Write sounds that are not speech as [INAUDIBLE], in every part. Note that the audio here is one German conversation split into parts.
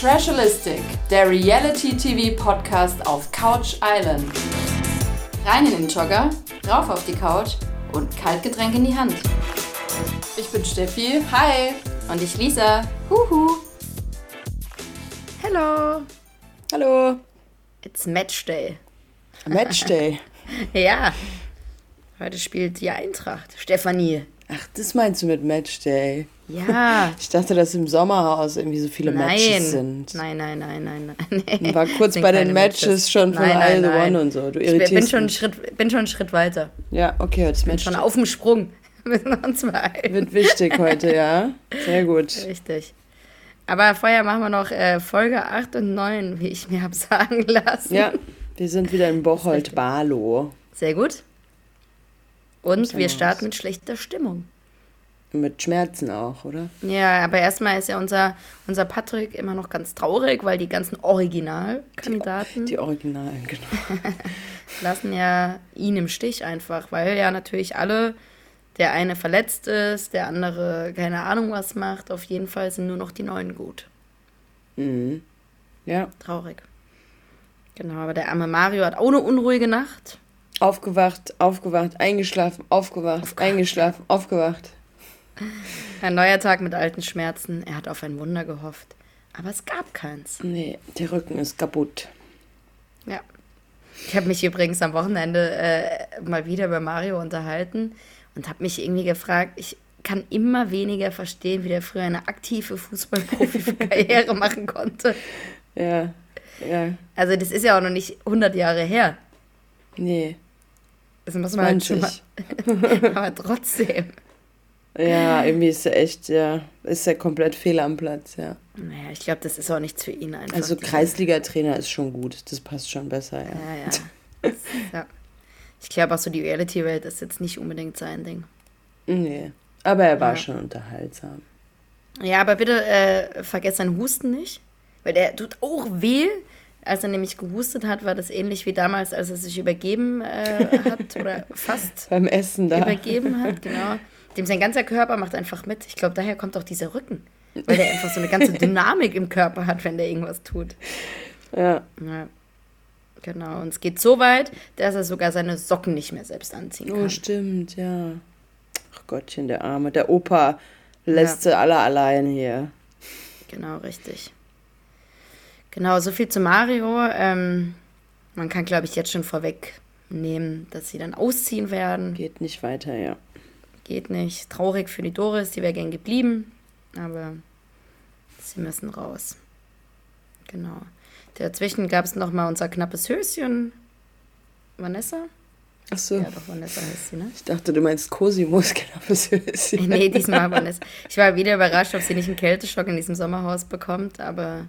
Trashalistic, der Reality-TV-Podcast auf Couch Island. Rein in den Jogger, rauf auf die Couch und Kaltgetränk in die Hand. Ich bin Steffi, hi. Und ich Lisa, huhu. Hello. Hallo. It's Matchday. Matchday. [LAUGHS] ja. Heute spielt die Eintracht. Stefanie. Ach, das meinst du mit Matchday? Ja. [LAUGHS] Ich dachte, dass im Sommerhaus irgendwie so viele nein. Matches sind. Nein, nein, nein, nein, nein. [LAUGHS] Ich war kurz bei den keine Matches, schon von Nein, nein. One und so. Du Ich irritierst bin schon, einen. Schritt, bin schon einen Schritt weiter. Ja, okay, heute ist Bin schon Matchday. auf dem Sprung. [LAUGHS] Wird wichtig heute, ja. Sehr gut. Richtig. Aber vorher machen wir noch äh, Folge 8 und 9, wie ich mir habe sagen lassen. Ja, wir sind wieder in Bocholt-Barlow. Sehr gut. Und wir starten mit schlechter Stimmung. Mit Schmerzen auch, oder? Ja, aber erstmal ist ja unser, unser Patrick immer noch ganz traurig, weil die ganzen Originalkandidaten Die Originalen, genau. [LAUGHS] lassen ja ihn im Stich einfach, weil ja natürlich alle, der eine verletzt ist, der andere keine Ahnung was macht, auf jeden Fall sind nur noch die Neuen gut. Mhm. Ja, Traurig. Genau, aber der arme Mario hat auch eine unruhige Nacht. aufgewacht, aufgewacht, eingeschlafen, aufgewacht, eingeschlafen, aufgewacht. [LAUGHS] Ein neuer Tag mit alten Schmerzen. Er hat auf ein Wunder gehofft. Aber es gab keins. Nee, der Rücken ist kaputt. Ja. Ich habe mich übrigens am Wochenende äh, mal wieder über Mario unterhalten und habe mich irgendwie gefragt, ich kann immer weniger verstehen, wie der früher eine aktive Fußballprofi-Karriere [LAUGHS] machen konnte. Ja, ja, Also das ist ja auch noch nicht 100 Jahre her. nee. Das muss man halt schon mal, 20. aber trotzdem. Ja, irgendwie ist er echt, ja, ist er komplett fehl am Platz, ja. Naja, ich glaube, das ist auch nichts für ihn einfach. Also Kreisliga-Trainer ist schon gut, das passt schon besser, ja. Ja, ja. Ja. Ich glaube auch so, die Reality-Welt ist jetzt nicht unbedingt sein Ding. Nee, aber er war Ja. schon unterhaltsam. Ja, aber bitte äh, vergesst seinen Husten nicht, weil der tut auch weh. Als er nämlich gehustet hat, war das ähnlich wie damals, als er sich übergeben äh, hat oder [LAUGHS] fast Beim Essen da. übergeben hat, genau. Dem sein ganzer Körper macht einfach mit. Ich glaube, daher kommt auch dieser Rücken, weil der einfach so eine ganze [LAUGHS] Dynamik im Körper hat, wenn der irgendwas tut. Ja, Ja. Genau, und es geht so weit, dass er sogar seine Socken nicht mehr selbst anziehen oh, kann. stimmt, ja. Ach Gottchen, der Arme. Der Opa lässt sie alle allein hier. Genau, richtig. Genau, so viel zu Mario. Ähm, man kann, glaube ich, jetzt schon vorwegnehmen, dass sie dann ausziehen werden. Geht nicht weiter, ja. Geht nicht. Traurig für die Doris, die wäre gern geblieben. Aber sie müssen raus. Genau. Dazwischen gab es nochmal unser knappes Höschen. Vanessa? Ach so. Ja, doch, Vanessa heißt sie, ne? Ich dachte, du meinst Cosimus, knappes Höschen. Nee, diesmal Vanessa. Ich war wieder überrascht, ob sie nicht einen Kälteschock in diesem Sommerhaus bekommt, aber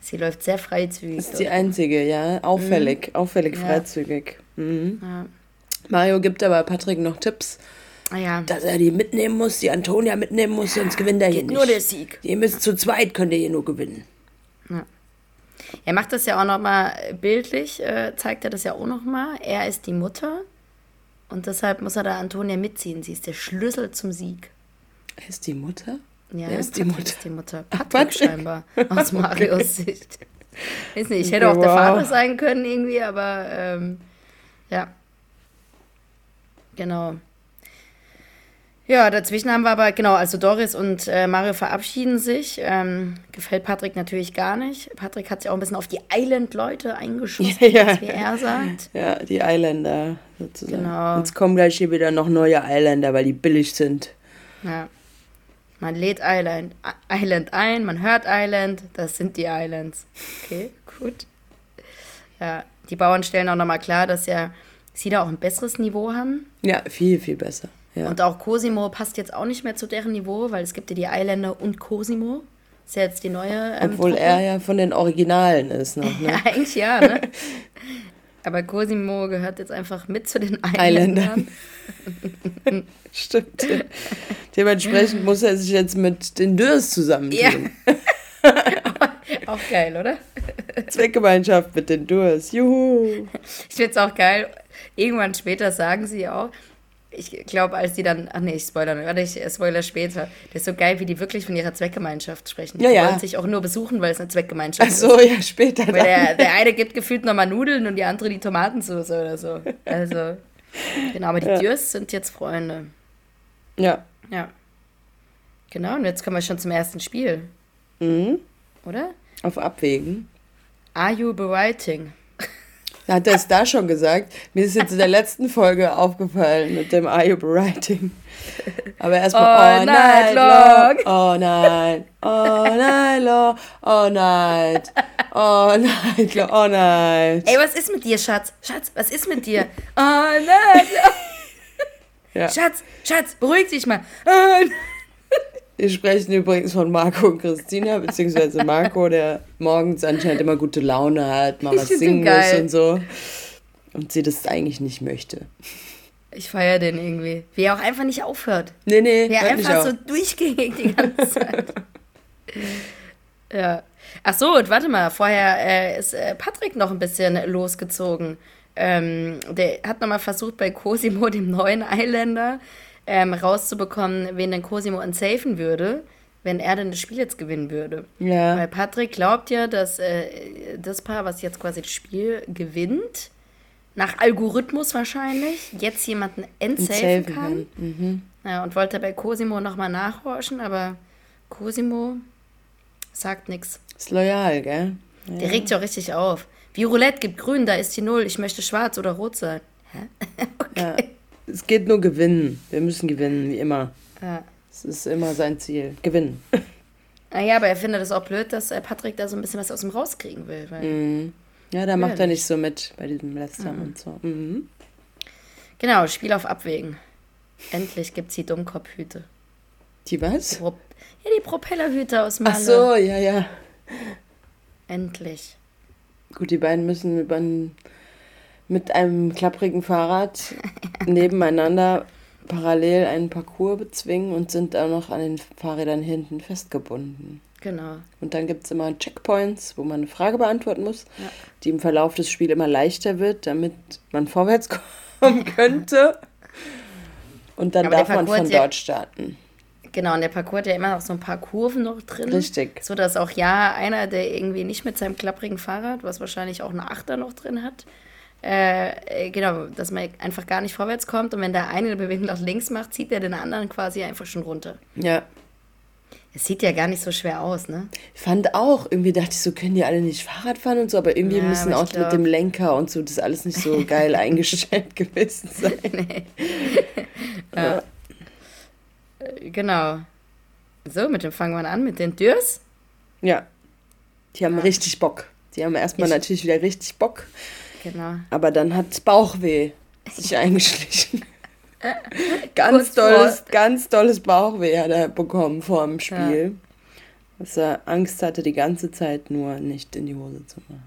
sie läuft sehr freizügig. Ist die dort. einzige, ja. Auffällig, auffällig Mhm. Ja. freizügig. Mhm. ja. Mario gibt aber Patrick noch Tipps, ja, dass er die mitnehmen muss, die Antonia mitnehmen muss, sonst gewinnt er hier geht nicht. nur der Sieg. Ihr müsst zu zweit, könnt ihr hier nur gewinnen. Er macht das ja auch nochmal bildlich, äh, zeigt er das ja auch nochmal. Er ist die Mutter und deshalb muss er da Antonia mitziehen. Sie ist der Schlüssel zum Sieg. Er ist die Mutter? Ja, Wer ist die Mutter? Ist die Mutter. Patrick, Patrick. scheinbar, aus [LAUGHS] Marios Sicht. Weiß nicht, ich hätte auch der Wow. Vater sein können irgendwie, aber ähm, ja. Genau. Ja, dazwischen haben wir aber, genau, also Doris und äh, Mario verabschieden sich. Ähm, gefällt Patrick natürlich gar nicht. Patrick hat sich auch ein bisschen auf die Island-Leute eingeschossen, [LAUGHS] Ja. wie er sagt. Ja, die Eiländer sozusagen. Genau. Jetzt kommen gleich hier wieder noch neue Eiländer, weil die billig sind. Ja. Man lädt Island, Island ein, man hört Island, das sind die Islands. Okay, gut. Ja, die Bauern stellen auch nochmal klar, dass ja sie da auch ein besseres Niveau haben. Ja, viel, viel besser. Ja. Und auch Cosimo passt jetzt auch nicht mehr zu deren Niveau, weil es gibt ja die Isländer und Cosimo. Ist ja jetzt die neue. Ähm, Obwohl Truppe. er ja von den Originalen ist noch, [LAUGHS] ne? Ja, eigentlich ja, ne? [LAUGHS] Aber Cosimo gehört jetzt einfach mit zu den Isländern. Isländern. [LAUGHS] Stimmt. Dementsprechend muss er sich jetzt mit den Dürrs zusammentun. Ja. auch geil, oder? Zweckgemeinschaft mit den Dürrs. Juhu. Ich finde es auch geil. Irgendwann später sagen sie auch, ich glaube, als die dann, ach nee, ich spoiler nicht, warte, ich spoiler später. Das ist so geil, wie die wirklich von ihrer Zweckgemeinschaft sprechen. Ja, die ja. wollen sich auch nur besuchen, weil es eine Zweckgemeinschaft Ach so, ja, später. ist. Weil der, der eine gibt gefühlt nochmal Nudeln und die andere die Tomatensauce oder so. Also, genau, aber die Ja. Dürrs sind jetzt Freunde. Ja. Ja. Genau, und jetzt kommen wir schon zum ersten Spiel, Mhm. oder? Auf Abwägen. Are you writing? Hat er es da schon gesagt? Mir ist jetzt in der letzten Folge aufgefallen mit dem Are You Writing. Aber erstmal All all, night night long. All night. All night long. All night. All night long. All night. Ey, was ist mit dir, Schatz? Schatz, was ist mit dir? Oh nein. Ja. Schatz, Schatz, beruhig dich mal. Oh, nein. Wir sprechen übrigens von Marco und Christina, beziehungsweise Marco, der morgens anscheinend immer gute Laune hat, mal was singen geil. muss und so. Und sie das eigentlich nicht möchte. Ich feiere den irgendwie. Wie er auch einfach nicht aufhört. Nee, nee, Wie er einfach so durchgängig die ganze Zeit. [LAUGHS] ja. Ach so, und warte mal, vorher äh, ist äh, Patrick noch ein bisschen losgezogen. Ähm, der hat nochmal versucht, bei Cosimo, dem neuen Eiländer, ähm, rauszubekommen, wen denn Cosimo entsafen würde, wenn er denn das Spiel jetzt gewinnen würde. Ja. Weil Patrick glaubt ja, dass äh, das Paar, was jetzt quasi das Spiel gewinnt, nach Algorithmus wahrscheinlich, jetzt jemanden entsafen kann. Mhm. Ja, und wollte bei Cosimo nochmal nachhorchen, aber Cosimo sagt nichts. Ist loyal, gell? Der regt sich auch richtig auf. Wie Roulette gibt grün, da ist die Null. Ich möchte schwarz oder rot sein. Hä? [LAUGHS] Ja. Es geht nur gewinnen. Wir müssen gewinnen, wie immer. Ja. Es ist immer sein Ziel. Gewinnen. [LAUGHS] Naja, aber er findet es auch blöd, dass äh, Patrick da so ein bisschen was aus ihm rauskriegen will. Mhm. Ja, da macht Ja, er nicht so mit bei diesem Lästern und so. Mhm. Genau, Spiel auf Abwägen. Endlich gibt's die Dummkopfhüte. Die was? Pro ja, die Propellerhüte aus Malle. Ach so, ja, ja. Endlich. Gut, die beiden müssen über ein, mit einem klapprigen Fahrrad [LAUGHS] nebeneinander parallel einen Parcours bezwingen und sind auch noch an den Fahrrädern hinten festgebunden. Genau. Und dann gibt es immer Checkpoints, wo man eine Frage beantworten muss, Ja. die im Verlauf des Spiels immer leichter wird, damit man vorwärts [LAUGHS] kommen [LAUGHS] könnte. Und dann Aber darf man von dort starten. Genau, und der Parcours hat ja immer noch so ein paar Kurven noch drin. Richtig. So dass auch ja einer, der irgendwie nicht mit seinem klapprigen Fahrrad, was wahrscheinlich auch eine Achter noch drin hat, äh, äh, genau, dass man einfach gar nicht vorwärts kommt und wenn der eine eine Bewegung nach links macht, zieht er den anderen quasi einfach schon runter. Ja. Es sieht ja gar nicht so schwer aus, ne? Ich fand auch, irgendwie dachte ich so, können die alle nicht Fahrrad fahren und so, aber irgendwie Ja, müssen aber auch ich mit glaub- dem Lenker und so das alles nicht so [LAUGHS] geil eingestellt gewesen sein. [LAUGHS] Äh, Genau. So, mit dem fangen wir an, mit den Dürs. Ja. Die haben richtig Bock. Die haben erstmal Ich- natürlich wieder richtig Bock, Genau. aber dann hat Bauchweh sich eingeschlichen. [LAUGHS] ganz dolles, ganz dolles Bauchweh hat er bekommen vor dem Spiel. Dass er Angst hatte, die ganze Zeit nur nicht in die Hose zu machen.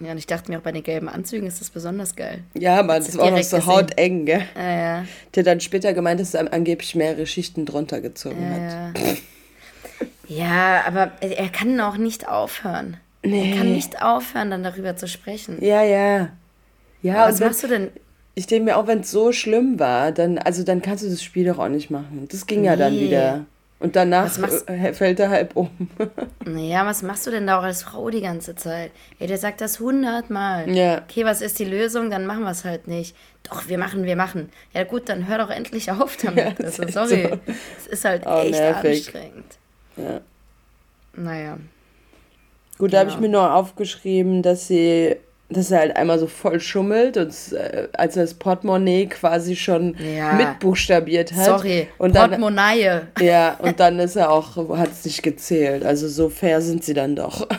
Ja, und ich dachte mir auch bei den gelben Anzügen ist das besonders geil. Ja, aber das du war auch noch so gesehen? hauteng, gell? Ah, ja. Der dann später gemeint, dass er angeblich mehrere Schichten drunter gezogen Ja, hat. ja. ja, aber er kann auch nicht aufhören. Nee. Er kann nicht aufhören, dann darüber zu sprechen. Ja, ja. Ja, Was machst du denn? ich denke mir auch, wenn es so schlimm war, dann, also dann kannst du das Spiel doch auch nicht machen. Das ging ja dann Nee. wieder. Und danach äh, fällt er halb um. [LAUGHS] Naja, was machst du denn da auch als Frau die ganze Zeit? Ey, der sagt das hundertmal. Ja. Okay, was ist die Lösung? Dann machen wir es halt nicht. Doch, wir machen, wir machen. Ja gut, dann hör doch endlich auf [LAUGHS] damit. Ja, ist also, echt sorry. so. Es ist halt Oh, echt nervig. anstrengend. Ja. Naja. Gut, da habe ich Ja. mir nur aufgeschrieben, dass sie, dass er halt einmal so voll schummelt und äh, als er das Portemonnaie quasi schon Ja. mitbuchstabiert hat. Sorry, Und dann, Portemonnaie. ja, und dann ist er auch, hat es nicht gezählt. Also so fair sind sie dann doch. [LAUGHS]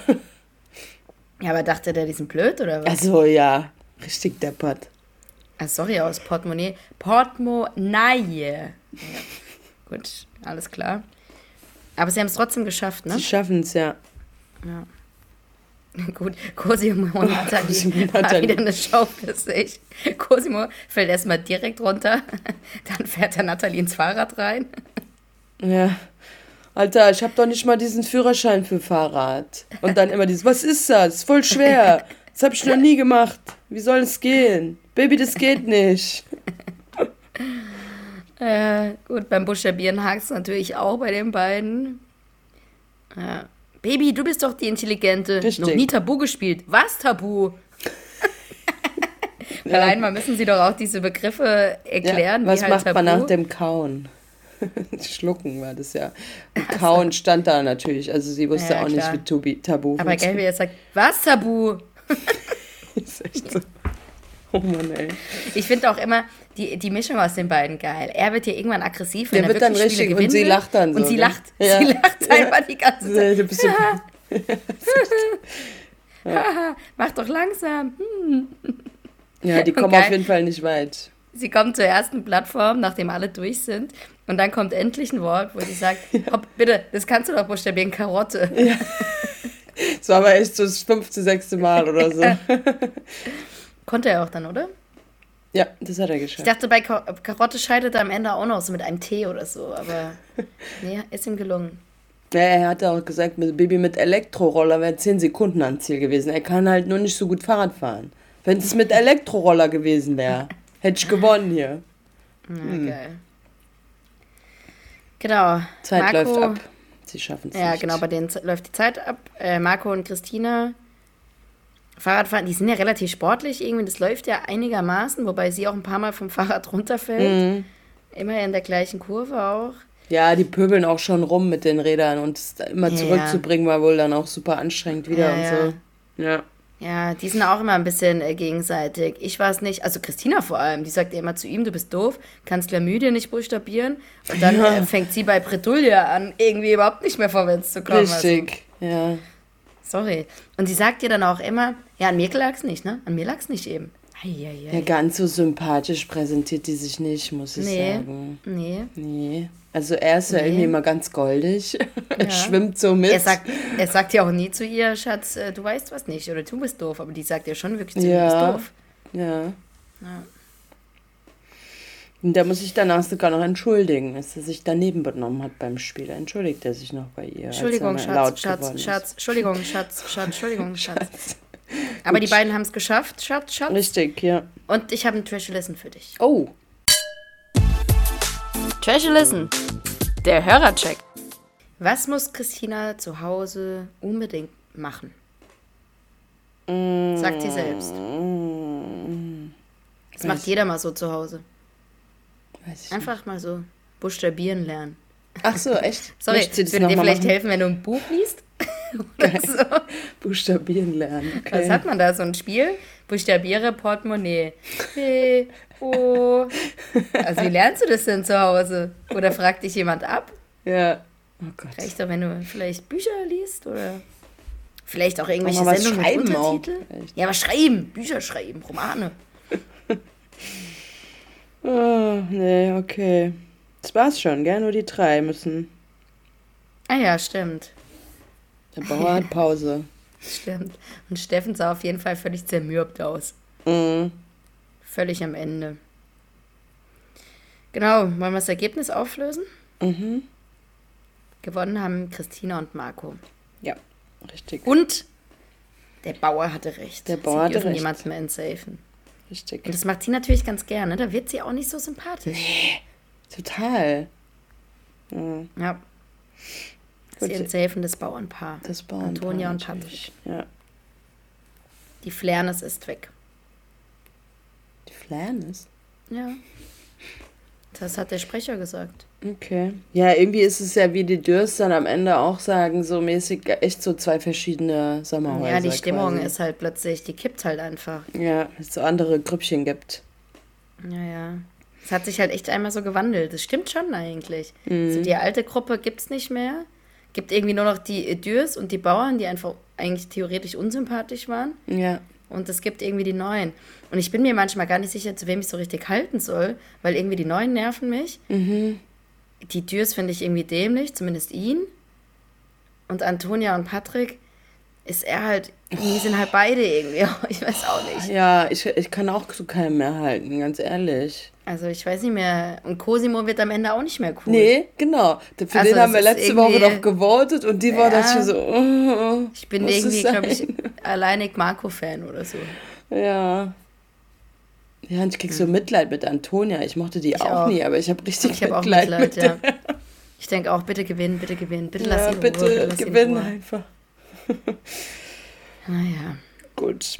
Ja, aber dachte der, die sind blöd oder was? Also ja, richtig deppert. Ah, sorry, aus Portemonnaie. Portemonnaie. Ja. Gut, alles klar. Aber sie haben es trotzdem geschafft, ne? Sie schaffen es ja. Gut, Cosimo und Nathalie und war wieder eine Show für sich. Cosimo fällt erstmal direkt runter, [LAUGHS] dann fährt der Nathalie ins Fahrrad rein. Ja. Alter, ich habe doch nicht mal diesen Führerschein für Fahrrad. Und dann immer dieses, was ist das? Voll schwer. Das habe ich noch nie gemacht. Wie soll es gehen? Baby, das geht nicht. [LAUGHS] Äh, gut, beim Buchstabieren hakt es natürlich auch bei den beiden. Ja. Baby, du bist doch die Intelligente. Richtig. Noch nie Tabu gespielt. Was Tabu? [LAUGHS] Weil einmal müssen sie doch auch diese Begriffe erklären. Ja, was halt macht man Tabu. nach dem Kauen? [LAUGHS] Schlucken war das ja. Und Kauen stand da natürlich. Also sie wusste Ja, auch klar. nicht, wie Tobi, Tabu Aber wie er sagt, was Tabu? [LAUGHS] ist echt so. Oh Mann, ey. Ich finde auch immer die, die Mischung aus den beiden geil. Er wird hier irgendwann aggressiv, wenn Der er wird dann richtig Spiele und sie lacht dann will. Und so, sie ne? lacht, Ja. sie lacht Ja. einfach die ganze Zeit. Du bist so, Haha, [LAUGHS] Mach doch langsam. Hm. ja, die [LAUGHS] kommen auf jeden Fall nicht weit. Sie kommt zur ersten Plattform, nachdem alle durch sind. Und dann kommt endlich ein Wort, wo sie sagt, [LAUGHS] hopp, bitte, das kannst du doch buchstabieren, Karotte. Das war aber echt so das fünfte, sechste Mal oder so. Konnte er auch dann, oder? Ja, das hat er Ich geschafft. dachte, bei Ka Karotte scheitert er am Ende auch noch so mit einem T oder so, aber [LAUGHS] nee, ist ihm gelungen. Ja, er hatte auch gesagt, mit Baby mit Elektroroller wäre 10 Sekunden ans Ziel gewesen. Er kann halt nur nicht so gut Fahrrad fahren. Wenn es mit Elektroroller gewesen wäre, [LAUGHS] hätte ich gewonnen hier. Na, Hm. geil. Genau. Zeit Marco, läuft ab. Sie schaffen es Ja, nicht. genau, bei denen läuft die Zeit ab. Äh, Marco und Christina Fahrradfahren, die sind ja relativ sportlich irgendwie, das läuft ja einigermaßen, wobei sie auch ein paar Mal vom [LAUGHS] Fahrrad runterfällt. Mhm. Immer in der gleichen Kurve auch. Ja, die pöbeln auch schon rum mit den Rädern und es immer Ja, zurückzubringen war wohl dann auch super anstrengend wieder Ja, und ja. so. Ja. Ja, die sind auch immer ein bisschen äh, gegenseitig. Ich weiß nicht, also Christina vor allem, die sagt ja immer zu ihm, du bist doof, kannst Chlamydien nicht buchstabieren. Und dann Ja. äh, fängt sie bei Bredouille an, irgendwie überhaupt nicht mehr vorwärts zu kommen. Richtig. Ja. Also, sorry. Und sie sagt dir dann auch immer, ja, an mir lag's nicht, ne? An mir lag's nicht eben. Eieiei. ja, ganz so sympathisch präsentiert die sich nicht, muss ich Nee. sagen. Nee. Nee. Also er ist ja Nee. irgendwie immer ganz goldig. [LAUGHS] er Ja. schwimmt so mit. Er sagt, er sagt ja auch nie zu ihr, Schatz, äh, du weißt was nicht oder du bist doof, aber die sagt ja schon wirklich zu ihr, du Ja. bist doof. Ja. Ja. Und der muss sich danach sogar noch entschuldigen, dass er sich daneben benommen hat beim Spiel. Entschuldigt er sich noch bei ihr. Entschuldigung, Schatz, Schatz. Schatz, Entschuldigung, Schatz, Schatz, Entschuldigung, [LAUGHS] Schatz. Aber die beiden haben es geschafft, Schatz, Schatz. Richtig, ja. Und ich habe ein Trash Listen für dich. Oh, Trash Listen. Der Hörercheck. Was muss Christina zu Hause unbedingt machen? Mm. Sagt sie selbst. Das macht jeder mal so zu Hause. weiß ich Einfach mal so buchstabieren lernen. nicht. Ach so, echt? [LAUGHS] Sorry, würde dir vielleicht machen? helfen, wenn du ein Buch liest? [LAUGHS] Oder so. Buchstabieren lernen. Okay. Was hat man da? So ein Spiel? Buchstabiere Portemonnaie. P, O. Also wie lernst du das denn zu Hause? Oder fragt dich jemand ab? Ja. Oh Gott. Reicht doch, wenn du vielleicht Bücher liest oder vielleicht auch irgendwelche Auch was Sendungen mit schreiben auch, Untertitel? vielleicht. Ja, aber schreiben, Bücher schreiben, Romane. Oh, [LAUGHS] nee, okay. Das war's schon, gell? Nur die drei müssen. Ah ja, stimmt. Der Bauer hat Pause. [LAUGHS] Stimmt. Und Steffen sah auf jeden Fall völlig zermürbt aus. Mhm. Völlig am Ende. Genau, wollen wir das Ergebnis auflösen? Mhm. Gewonnen haben Christina und Marco. Ja, richtig. Und der Bauer hatte recht. Der Bauer sie hatte dürfen recht. niemanden mehr entsafen. Richtig. Und das macht sie natürlich ganz gerne. Da wird sie auch nicht so sympathisch. Total. Ja, Ja. Sie entsafen das Bauernpaar. das Bauern. Antonia und natürlich. Ja. Die Flairness ist weg. Die Flairness. Ja. Das hat der Sprecher gesagt. Okay. Ja, irgendwie ist es ja wie die Dürst dann am Ende auch sagen, so mäßig echt so zwei verschiedene Sommerhäuser. ja, die Stimmung quasi. ist halt plötzlich, die kippt halt einfach. Ja, es so andere Grüppchen gibt. Ja, ja. Es hat sich halt echt einmal so gewandelt. Das stimmt schon eigentlich. Mhm. So die alte Gruppe gibt es nicht mehr. Gibt irgendwie nur noch die Idürs und die Bauern, die einfach eigentlich theoretisch unsympathisch waren. Ja. Und es gibt irgendwie die Neuen. Und ich bin mir manchmal gar nicht sicher, zu wem ich so richtig halten soll, weil irgendwie die Neuen nerven mich. Mhm. Die Dürs finde ich irgendwie dämlich, zumindest ihn. Und Antonia und Patrick ist er halt, die sind halt beide irgendwie, [LAUGHS] ich weiß auch nicht. Ja, ich, ich kann auch zu keinem mehr halten, ganz ehrlich. Also ich weiß nicht mehr. Und Cosimo wird am Ende auch nicht mehr cool. Nee, genau. Für Also den haben wir letzte Woche noch gewotet und die war Ja. das schon so. oh, Ich bin irgendwie, glaube ich, [LAUGHS] alleinig Marco-Fan oder so. Ja. Ja, und ich krieg so Mitleid mit Antonia. Ich mochte die auch, auch. nie, aber ich habe richtig Ich habe auch Mitleid, Mitleid, mit ja. Ich denke auch, bitte gewinnen, bitte gewinnen, bitte lass Ja, ihn bitte Ruhe. lass ihn in gewinn Ruhe. einfach. Naja. Gut.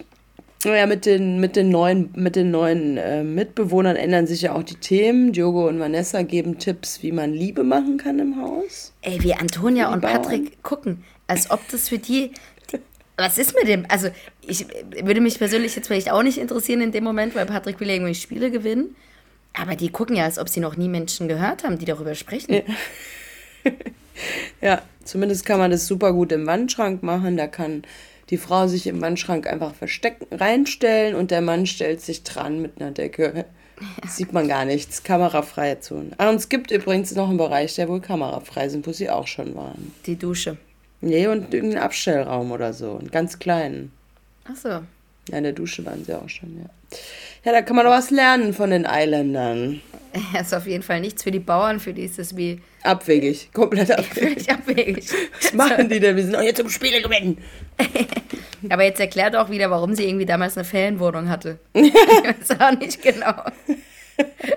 Naja, mit den, mit den neuen, mit den neuen äh, Mitbewohnern ändern sich ja auch die Themen. Diogo und Vanessa geben Tipps, wie man Liebe machen kann im Haus. Ey, wie Antonia und Bauern. Patrick gucken, als ob das für die. Was ist mit dem? Also, ich würde mich persönlich jetzt vielleicht auch nicht interessieren in dem Moment, weil Patrick will ja irgendwie Spiele gewinnen. Aber die gucken ja, als ob sie noch nie Menschen gehört haben, die darüber sprechen. Ja, [LAUGHS] zumindest kann man das super gut im Wandschrank machen. Da kann die Frau sich im Wandschrank einfach verstecken, reinstellen und der Mann stellt sich dran mit einer Decke. [LAUGHS] Sieht man gar nichts. Kamerafreie Zone. Ah, und es gibt übrigens noch einen Bereich, der wohl kamerafrei sind, wo sie auch schon waren. Die Dusche. Nee, und irgendeinen Abstellraum oder so. Einen ganz kleinen. Ach so. Ja, in der Dusche waren sie auch schon, ja. Ja, da kann man noch was lernen von den Eiländern. [LAUGHS] Ja, ist auf jeden Fall nichts für die Bauern, für die ist es wie Abwegig, komplett [LAUGHS] abwegig. abwegig. Was machen die denn? Wir sind auch jetzt zum Spiele gewinnen. [LAUGHS] Aber jetzt erklärt auch wieder, warum sie irgendwie damals eine Ferienwohnung hatte. [LAUGHS] ich weiß auch nicht genau.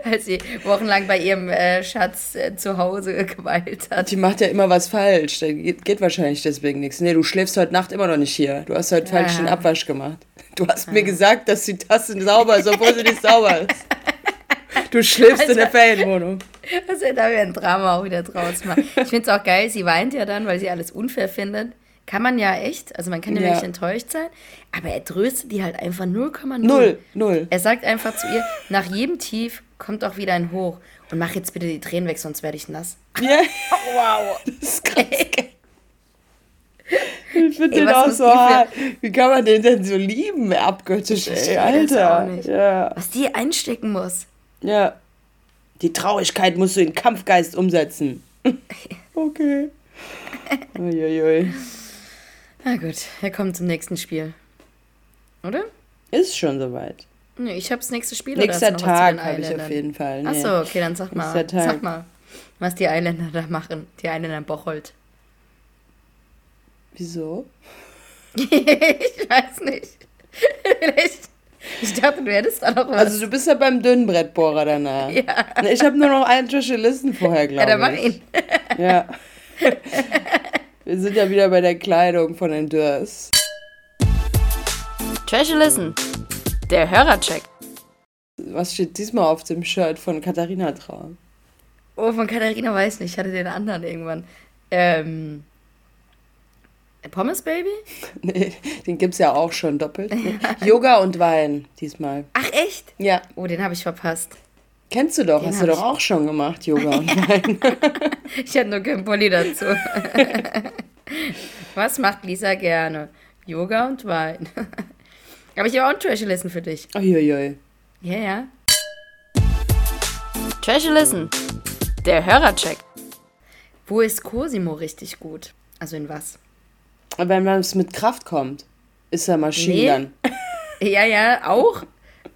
Als sie wochenlang bei ihrem äh, Schatz äh, zu Hause geweilt hat. Die macht ja immer was falsch. Da geht, geht wahrscheinlich deswegen nichts. Nee, du schläfst heute Nacht immer noch nicht hier. Du hast heute falsch den Abwasch gemacht. Du hast mir gesagt, dass die Tasse sauber ist, obwohl sie nicht sauber ist. Du schläfst in der Ferienwohnung. Also da wir ein Drama auch wieder draus machen. Ich finde es auch geil, sie weint ja dann, weil sie alles unfair findet. Kann man ja echt, also man kann ja, Ja. wirklich enttäuscht sein, aber er tröstet die halt einfach 0,0. Null, null. Er sagt einfach zu ihr, nach jedem Tief kommt auch wieder ein Hoch. Und mach jetzt bitte die Tränen weg, sonst werde ich nass. Ja, [LAUGHS] Wow. das ist krass. Ich finde den auch so hart. Wie kann man den denn so lieben, abgöttisch, ey, Alter. Ja, Was die einstecken muss. Ja. Die Traurigkeit musst du in Kampfgeist umsetzen. [LAUGHS] okay. Uiuiui. Na gut, wir kommen zum nächsten Spiel. Oder? Ist schon soweit. Nee, ich habe das nächste Spiel. Nächster Tag habe ich auf jeden Fall. Nee. so, okay, dann sag mal. Sag mal, was die Eiländer da machen. Die Eiländer Bocholt. Wieso? [LAUGHS] ich weiß nicht. [LAUGHS] Vielleicht. [LAUGHS] Ich dachte, du hättest da noch was. Also du bist ja beim Dünnbrettbohrer danach. [LAUGHS] ja. Ne, Ich habe nur noch einen Joshua Listen vorher, ja, glaube dann mach ich. ihn. Ja. [LAUGHS] Wir sind ja wieder bei der Kleidung von den Dürrs. Trash Listen. Der Hörercheck. Was steht diesmal auf dem Shirt von Katharina Traum? Oh, von Katharina weiß nicht. Ich hatte den anderen irgendwann. Ähm. Pommes Baby? [LAUGHS] Nee, den gibt's ja auch schon doppelt. Nee. Yoga und Wein diesmal. Ach, echt? Ja, Oh, den habe ich verpasst. kennst du doch, Den hast du doch auch schon gemacht, Yoga und [LAUGHS] Wein. [LAUGHS] Ich hatte nur keinen Pulli dazu. Was macht Lisa gerne? Yoga und Wein. Aber ich habe auch ein Trash Listen für dich. Uiuiui. Ja, ja. Trash Listen. Der Hörercheck. Wo ist Cosimo richtig gut? Also in was? Wenn man es mit Kraft kommt, ist er Machine Gun. [LAUGHS] Ja, ja, auch.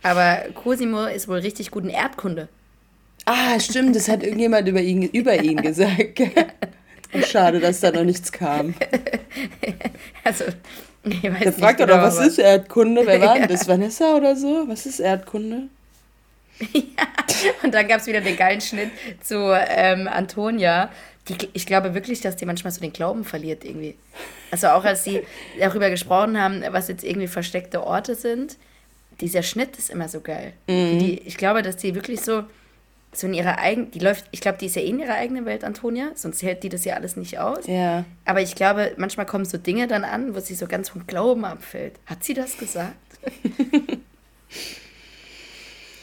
Aber Cosimo ist wohl richtig gut in Erdkunde. Ah, stimmt, das hat irgendjemand über ihn, über ihn gesagt. [LAUGHS] Schade, dass da noch nichts kam. [LAUGHS] Also, ich weiß Der fragt doch genau, was ist Erdkunde? Wer war denn das? Vanessa oder so? Was ist Erdkunde? Und dann gab es wieder den geilen Schnitt zu ähm, Antonia. Die, ich glaube wirklich, dass die manchmal so den Glauben verliert irgendwie. Also auch als sie [LAUGHS] darüber gesprochen haben, was jetzt irgendwie versteckte Orte sind, dieser Schnitt ist immer so geil. Wie Die, ich glaube, dass die wirklich so, so in ihrer eigenen, die läuft, ich glaube, die ist ja eh in ihrer eigenen Welt, Antonia, sonst hält die das ja alles nicht aus. Ja. Aber ich glaube, manchmal kommen so Dinge dann an, wo sie so ganz vom Glauben abfällt. Hat sie das gesagt? [LAUGHS]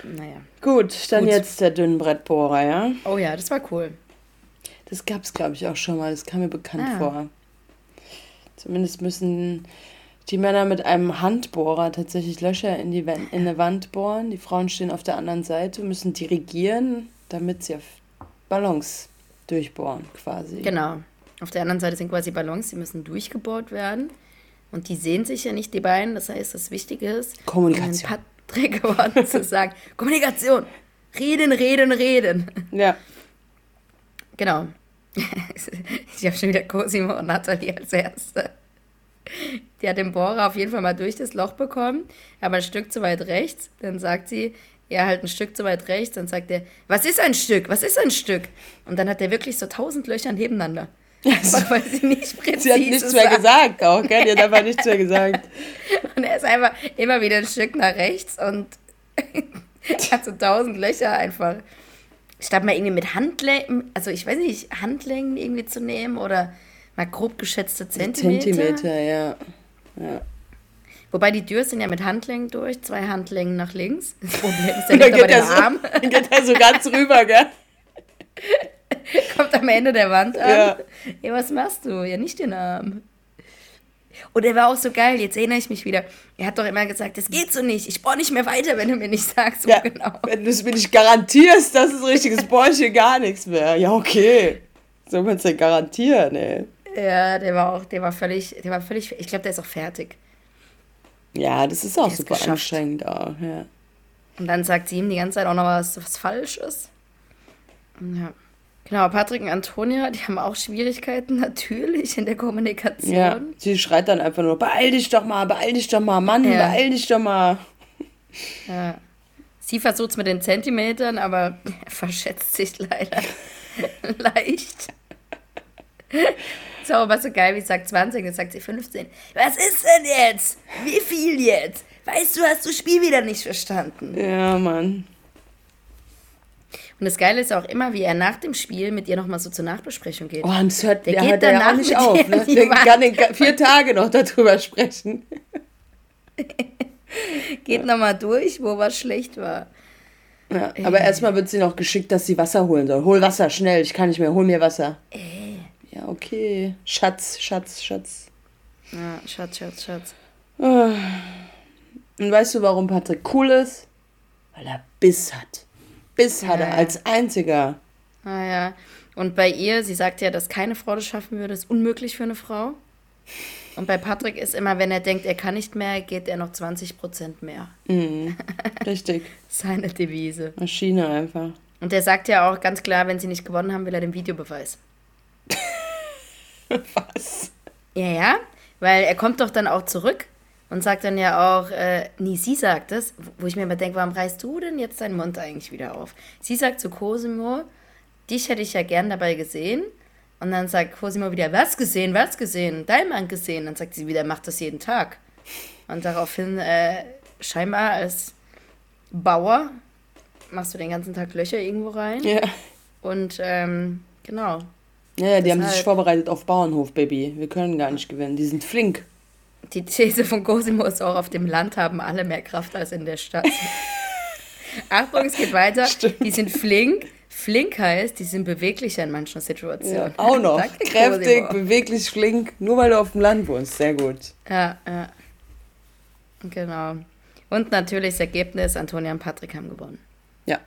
naja. Gut, dann Gut. jetzt der Dünnbrettbohrer, ja? Oh ja, das war cool. Das gab es, glaube ich, auch schon mal. Das kam mir bekannt Ah. vor. Zumindest müssen die Männer mit einem Handbohrer tatsächlich Löcher in die Wand, in eine Wand bohren. Die Frauen stehen auf der anderen Seite, müssen dirigieren, damit sie auf Ballons durchbohren, quasi. Genau. Auf der anderen Seite sind quasi Ballons, die müssen durchgebohrt werden. Und die sehen sich ja nicht, die beiden. Das heißt, das Wichtige ist, Kommunikation. Patrick [LAUGHS] geworden zu sagen, Kommunikation. Reden, reden, reden. Ja. Genau. Ich habe schon wieder Cosimo und Nathalie als Erste. Die hat den Bohrer auf jeden Fall mal durch das Loch bekommen, aber ein Stück zu weit rechts. Dann sagt sie, er halt ein Stück zu weit rechts, dann sagt er, was ist ein Stück, was ist ein Stück? Und dann hat er wirklich so tausend Löcher nebeneinander. Einfach, weil sie nicht präzise [LAUGHS] Sie hat nichts mehr sagt. gesagt auch, gell? Die hat einfach nichts mehr gesagt. [LAUGHS] Und er ist einfach immer wieder ein Stück nach rechts und [LAUGHS] hat so tausend Löcher einfach. Statt mal irgendwie mit Handlängen, also ich weiß nicht, Handlängen irgendwie zu nehmen oder mal grob geschätzte Zentimeter. Zentimeter, ja. ja. Wobei die Türen sind ja mit Handlängen durch, zwei Handlängen nach links. [LAUGHS] Das Problem ist ja nicht er der so, Arm, [LAUGHS] dann geht er so ganz rüber, gell? [LAUGHS] kommt am Ende der Wand an. Ja. Ja. was machst du? Ja, nicht den Arm. Und er war auch so geil, jetzt erinnere ich mich wieder. Er hat doch immer gesagt, das geht so nicht. Ich bohre nicht mehr weiter, wenn du mir nicht sagst, wo Ja, genau. Wenn du es mir nicht garantierst, dass es richtiges Bäuchchen gar nichts mehr. Ja, okay. Soll man es denn garantieren, ey? Ja, der war auch, der war völlig, der war völlig, ich glaube, der ist auch fertig. Ja, das ist auch Der ist super geschafft. anstrengend auch, ja. Und dann sagt sie ihm die ganze Zeit auch noch was, was falsch ist. Ja. Genau, Patrick und Antonia, die haben auch Schwierigkeiten [LAUGHS] natürlich in der Kommunikation. Ja, sie schreit dann einfach nur, beeil dich doch mal, beeil dich doch mal, Mann, Ja. beeil dich doch mal. Ja. Sie versucht es mit den Zentimetern, aber er verschätzt sich leider [LAUGHS] leicht. So, aber so geil, wie sagt 20, dann sagt sie 15. Was ist denn jetzt? Wie viel jetzt? Weißt du, hast du das Spiel wieder nicht verstanden. Ja, Mann. Und das Geile ist auch immer, wie er nach dem Spiel mit ihr nochmal so zur Nachbesprechung geht. Oh, und das hört, Der der geht hört ja danach auch nicht auf. Ne? Der kann den vier Tage noch darüber sprechen. [LAUGHS] Geht nochmal durch, wo was schlecht war. Ja, aber erstmal wird sie noch geschickt, dass sie Wasser holen soll. Hol Wasser, schnell, ich kann nicht mehr, hol mir Wasser. Ja, okay. Schatz, Schatz, Schatz. Ja, Schatz, Schatz, Schatz. Und weißt du, warum Patrick cool ist? Weil er Biss hat. Biss hat er Ja. als einziger. Ah ja. Und bei ihr, sie sagt ja, dass keine Frau das schaffen würde, ist unmöglich für eine Frau. Und bei Patrick ist immer, wenn er denkt, er kann nicht mehr, geht er noch 20 Prozent mehr. [LAUGHS] Richtig. Seine Devise. Maschine einfach. Und er sagt ja auch ganz klar, wenn sie nicht gewonnen haben, will er den Videobeweis. [LAUGHS] Was? Ja, ja, weil er kommt doch dann auch zurück und sagt dann ja auch, äh, nee, sie sagt es, wo ich mir immer denke, warum reißt du denn jetzt deinen Mund eigentlich wieder auf? Sie sagt zu Cosimo, dich hätte ich ja gern dabei gesehen. Und dann sagt Cosimo wieder, was gesehen, was gesehen, dein Mann gesehen. Dann sagt sie wieder, macht das jeden Tag. Und daraufhin, äh, scheinbar als Bauer, machst du den ganzen Tag Löcher irgendwo rein. Ja. Und ähm, genau, Ja, ja, die haben sich vorbereitet auf Bauernhof, Baby. Wir können gar nicht gewinnen. Die sind flink. Die These von Cosimo ist auch, auf dem Land haben alle mehr Kraft als in der Stadt. [LAUGHS] Achtung, es geht weiter. Die sind flink. Flink heißt, die sind beweglicher in manchen Ja, Situationen. auch noch. Danke, Kräftig, Cosimo. beweglich, flink. Nur weil du auf dem Land wohnst. Sehr gut. Ja, ja. Genau. Und natürlich das Ergebnis, Antonia und Patrick haben gewonnen. Ja.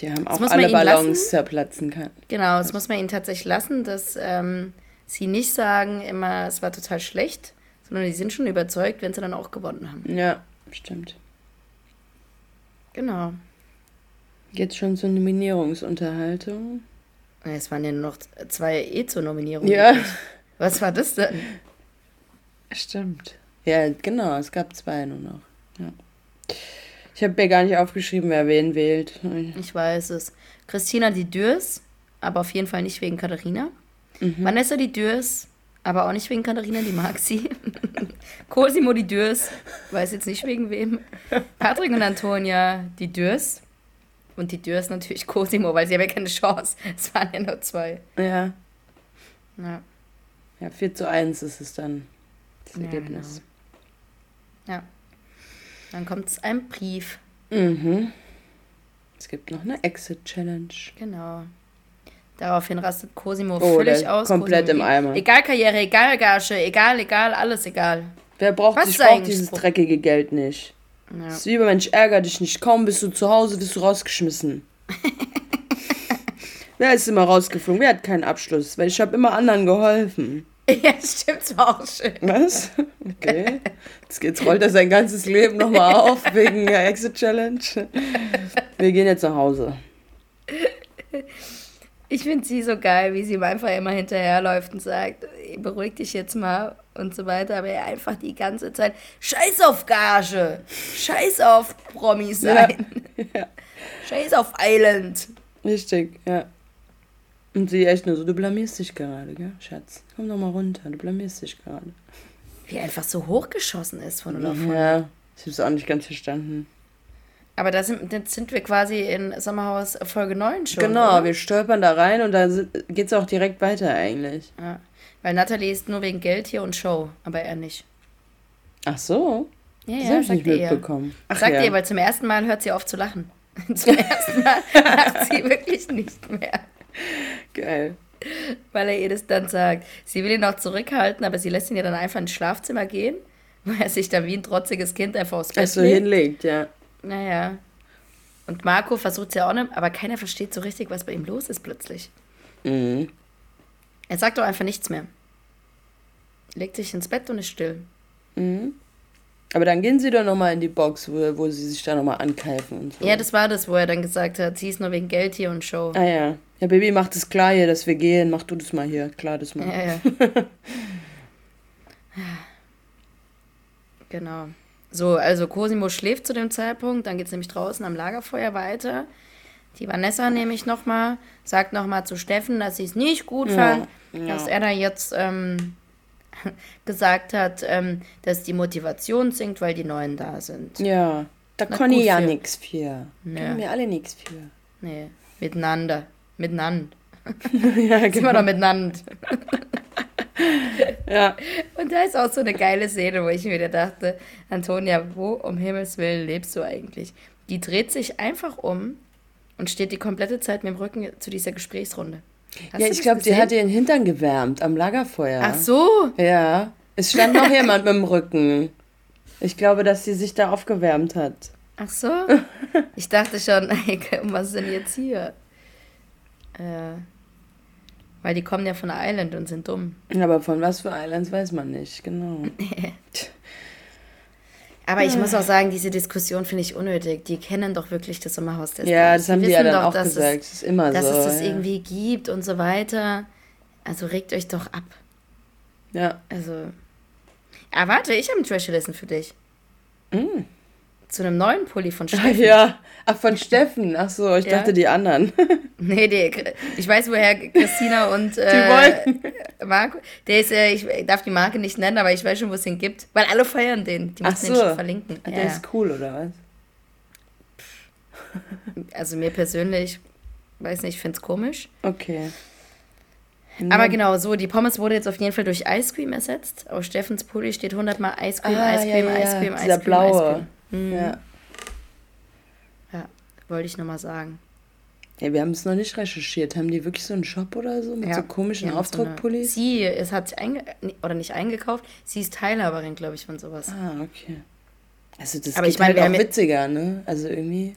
Die haben auch muss man alle Ballons zerplatzen können. Genau, das muss man ihnen tatsächlich lassen, dass ähm, sie nicht sagen immer, es war total schlecht, sondern die sind schon überzeugt, wenn sie dann auch gewonnen haben. Ja, stimmt. Genau. Jetzt schon zur Nominierungsunterhaltung. Es waren ja nur noch zwei eh zur Nominierung. Ja. [LAUGHS] Was war das denn? Stimmt. Ja, genau, es gab zwei nur noch. Ja. Ich habe mir gar nicht aufgeschrieben, wer wen wählt. Ich weiß es. Christina die Dürs, aber auf jeden Fall nicht wegen Katharina. Vanessa die Dürs, aber auch nicht wegen Katharina, die mag sie. [LAUGHS] Cosimo die Dürs, weiß jetzt nicht wegen wem. Patrick und Antonia die Dürs. Und die Dürs natürlich Cosimo, weil sie haben ja keine Chance. [LAUGHS] Es waren ja nur zwei. Ja. Ja, Ja, 4 zu 1 ist es dann, das Ja, Ergebnis. ja. Dann kommt es ein Brief. Mhm. Es gibt noch eine Exit-Challenge. Genau. Daraufhin rastet Cosimo Oh, völlig aus. komplett Cosimo, im Eimer. Egal Karriere, egal Gage, egal, egal, alles egal. Wer braucht, Was ich brauch dieses Spruch? dreckige Geld nicht. Ja. Das ist wie Mensch, ärger dich nicht. Kaum bist du zu Hause, bist du rausgeschmissen. [LAUGHS] Wer ist immer rausgeflogen? Wer hat keinen Abschluss? Weil ich habe immer anderen geholfen. [LAUGHS] Ja, stimmt, war auch schön. Was? Okay. Jetzt, geht's, rollt er sein ganzes Leben nochmal auf wegen der Exit Challenge. Wir gehen jetzt nach Hause. Ich finde sie so geil, wie sie ihm einfach immer hinterherläuft und sagt, "Ey, beruhig dich jetzt mal und so weiter. Aber er einfach die ganze Zeit, scheiß auf Gage, scheiß auf Promis Ja. sein. ja. Chase auf Island. Richtig, ja. Und sie echt nur so, du blamierst dich gerade, gell, Schatz? Komm doch mal runter, du blamierst dich gerade. Wie er einfach so hochgeschossen ist von von. Ja, ich habe es auch nicht ganz verstanden. Aber da sind, jetzt sind wir quasi in Sommerhaus Folge 9 schon. Genau, oder? wir stolpern da rein und da geht es auch direkt weiter eigentlich. Ja, weil Natalie ist nur wegen Geld hier und Show, aber er nicht. Ach so? Ja, das ja, habe ich nicht mitbekommen. Ach, sagt ja. ihr, weil zum ersten Mal hört sie auf zu lachen. [LAUGHS] zum ersten Mal lacht sie wirklich nicht mehr. Geil. Weil er ihr das dann sagt. Sie will ihn noch zurückhalten, aber sie lässt ihn ja dann einfach ins Schlafzimmer gehen, weil er sich da wie ein trotziges Kind einfach aufs Bett so legt. hinlegt, ja. Naja. Und Marco versucht es ja auch nicht, aber keiner versteht so richtig, was bei ihm los ist plötzlich. Mhm. Er sagt doch einfach nichts mehr. Legt sich ins Bett und ist still. Mhm. Aber dann gehen sie doch nochmal in die Box, wo, wo sie sich da nochmal ankeifen und so. Ja, das war das, wo er dann gesagt hat, sie ist nur wegen Geld hier und Show. Ah ja. Ja, Baby, mach das klar hier, dass wir gehen. Mach du das mal hier. Klar das mal. Ja, ja. [LAUGHS] genau. So, also Cosimo schläft zu dem Zeitpunkt, dann geht es nämlich draußen am Lagerfeuer weiter. Die Vanessa nämlich nochmal, sagt nochmal zu Steffen, dass sie es nicht gut ja, fand, ja. dass er da jetzt ähm, [LAUGHS] gesagt hat, ähm, dass die Motivation sinkt, weil die Neuen da sind. Ja, da kann ich ja nichts für. Ja. Können wir alle nichts für. Nee, miteinander. Miteinander. [LAUGHS] ja, genau. Sind wir doch miteinander. [LAUGHS] ja. Und da ist auch so eine geile Szene, wo ich mir wieder dachte, Antonia, wo um Himmels Willen lebst du eigentlich? Die dreht sich einfach um und steht die komplette Zeit mit dem Rücken zu dieser Gesprächsrunde. Hast ja, ich glaube, die hat ihren Hintern gewärmt am Lagerfeuer. Ach so? Ja. Es stand noch jemand mit dem Rücken. Ich glaube, dass sie sich da aufgewärmt hat. Ach so? Ich dachte schon, ey, [LAUGHS] was ist denn jetzt hier? Äh, weil die kommen ja von Island und sind dumm. Aber von was für Islands weiß man nicht, genau. [LAUGHS] Aber ich muss auch sagen, diese Diskussion finde ich unnötig. Die kennen doch wirklich das Sommerhaus des Ja, das haben die ja dann doch, auch gesagt. Es, das ist immer dass so. Dass es das ja. irgendwie gibt und so weiter. Also regt euch doch ab. Ja. Also. Ah, warte, ich habe ein Trash-Listen für dich. Mm zu einem neuen Pulli von [LAUGHS] Steffen. Ja, ach, von Steffen. Ach so, ich ja. dachte die anderen. [LAUGHS] nee, die, ich weiß, woher Christina und äh, Marco, der ist, äh, ich darf die Marke nicht nennen, aber ich weiß schon, wo es ihn gibt. Weil alle feiern den. Die müssen so. den schon verlinken. Ah, der ja. ist cool, oder was? Also mir persönlich, weiß nicht, ich finde es komisch. Okay. Aber genau, so, die Pommes wurde jetzt auf jeden Fall durch Ice Cream ersetzt. Auf Steffens Pulli steht 100 Mal Ice Cream, ah, Ice Cream, ja, ja. Ice Cream, Ice Cream, blaue. Ice Cream. Mhm. Ja. Ja, wollte ich nochmal sagen. Ja, wir haben es noch nicht recherchiert. Haben die wirklich so einen Shop oder so mit ja, so komischen Aufdruckpullis? So sie es hat einge oder nicht eingekauft, sie ist Teilhaberin, glaube ich, von sowas. Ah, okay. Also das aber geht ich mein, halt auch witziger, ne? Also irgendwie.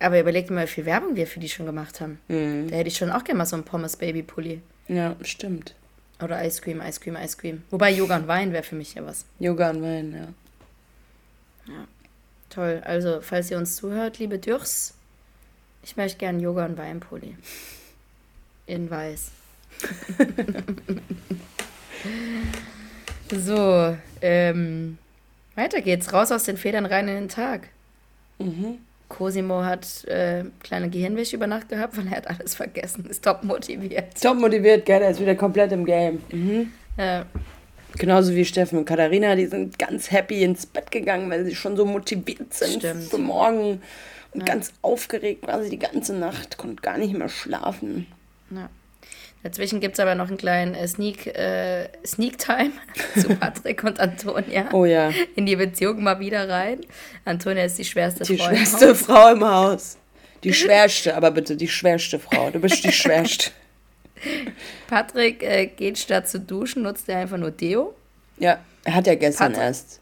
Aber überlegt mal, wie viel Werbung wir für die schon gemacht haben. Mhm. Da hätte ich schon auch gerne mal so einen Pommes Baby Pulli. Ja, stimmt. Oder Ice Cream, Ice Cream, Ice Cream. Wobei Yoga und Wein wäre für mich ja was. Yoga und Wein, ja. Toll. Also, falls ihr uns zuhört, liebe Dürrs, ich möchte gerne Yoga und Weinpulli. In weiß. [LAUGHS] so, ähm, weiter geht's. Raus aus den Federn, rein in den Tag. Mhm. Cosimo hat äh, kleine Gehirnwäsche über Nacht gehabt, weil er hat alles vergessen. Ist top motiviert. Top motiviert, gell? Er ist wieder komplett im Game. Mhm. Ja. Genauso wie Steffen und Katharina, die sind ganz happy ins Bett gegangen, weil sie schon so motiviert sind Stimmt. für morgen. Und ja. ganz aufgeregt war sie die ganze Nacht, konnte gar nicht mehr schlafen. Ja. Dazwischen gibt es aber noch einen kleinen äh, Sneak, äh, Sneak Time [LAUGHS] zu Patrick und Antonia. Oh ja. In die Beziehung mal wieder rein. Antonia ist die schwerste die Frau im Haus. Die schwerste Frau im Haus. Die schwerste, aber bitte, die schwerste Frau. Du bist die [LAUGHS] schwerste. [LAUGHS] Patrick äh, geht statt zu duschen, nutzt er einfach nur Deo. Ja, er hat ja gestern Pat erst.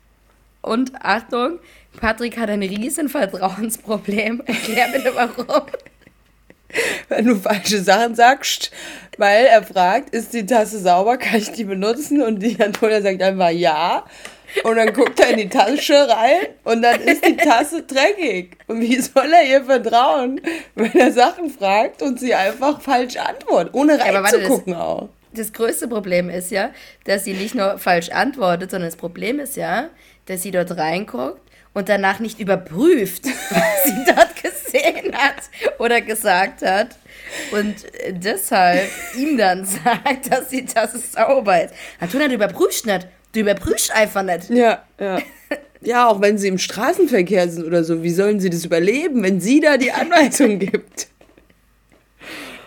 Und Achtung, Patrick hat ein riesen Vertrauensproblem. [LAUGHS] Erklär bitte warum. Wenn du falsche Sachen sagst, weil er fragt, ist die Tasse sauber, kann ich die benutzen? Und die Antonia sagt einfach ja. Und dann guckt er in die Tasche rein und dann ist die Tasse dreckig. Und wie soll er ihr vertrauen, wenn er Sachen fragt und sie einfach falsch antwortet, ohne reinzugucken ja, auch? Das größte Problem ist ja, dass sie nicht nur falsch antwortet, sondern das Problem ist ja, dass sie dort reinguckt und danach nicht überprüft, [LAUGHS] was sie dort gesehen hat oder gesagt hat und deshalb ihm dann [LAUGHS] sagt, dass, sie, dass es sauber ist. Antonia, du überprüfst nicht. Du überprüfst einfach nicht. Ja, ja. Ja, auch wenn sie im Straßenverkehr sind oder so, wie sollen sie das überleben, wenn sie da die Anweisung gibt?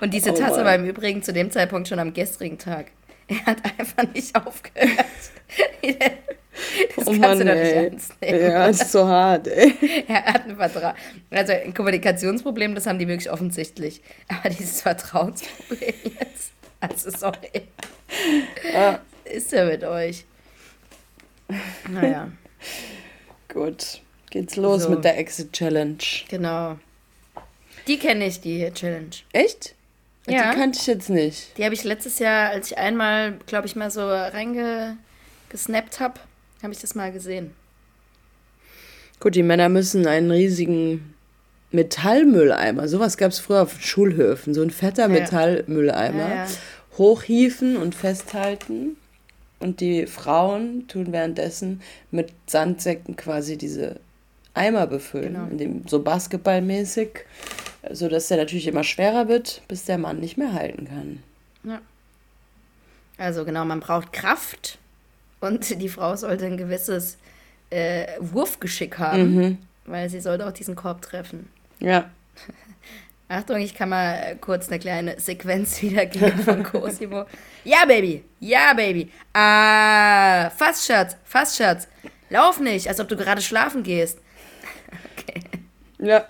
Und diese Oh Tasse Mann. war im Übrigen zu dem Zeitpunkt schon am gestrigen Tag. Er hat einfach nicht [LAUGHS] aufgehört. Das Oh kannst Mann, du doch nicht ernst nehmen. Ja, ist so hart, ey. Er hat ein Vertrag. Also ein Kommunikationsproblem, das haben die wirklich offensichtlich. Aber dieses Vertrauensproblem [LAUGHS] jetzt, also sorry. Ja. Ist er mit euch? Naja, [LAUGHS] Gut, geht's los So. mit der Exit Challenge. genau. Die kenne ich, die Challenge. Echt? Ja. Die kannte ich jetzt nicht. Die habe ich letztes Jahr, als ich einmal, glaube ich, mal so reingesnappt habe, habe ich das mal gesehen. Gut, die Männer müssen einen riesigen Metallmülleimer, sowas gab es früher auf Schulhöfen, so ein fetter Metallmülleimer, Ja, ja. hochhieven und festhalten. Und die Frauen tun währenddessen mit Sandsäcken quasi diese Eimer befüllen, Genau. in dem, so basketballmäßig, sodass der natürlich immer schwerer wird, bis der Mann nicht mehr halten kann. Also genau, man braucht Kraft und die Frau sollte ein gewisses äh, Wurfgeschick haben, Mhm. weil sie sollte auch diesen Korb treffen. Ja. Achtung, ich kann mal äh, kurz eine kleine Sequenz [LAUGHS] wiedergeben von Cosimo. Ja, Baby. Ja, Baby. Ah, fast, Schatz. Fast, Schatz. Lauf nicht, als ob du gerade schlafen gehst. [LAUGHS] Okay. Ja.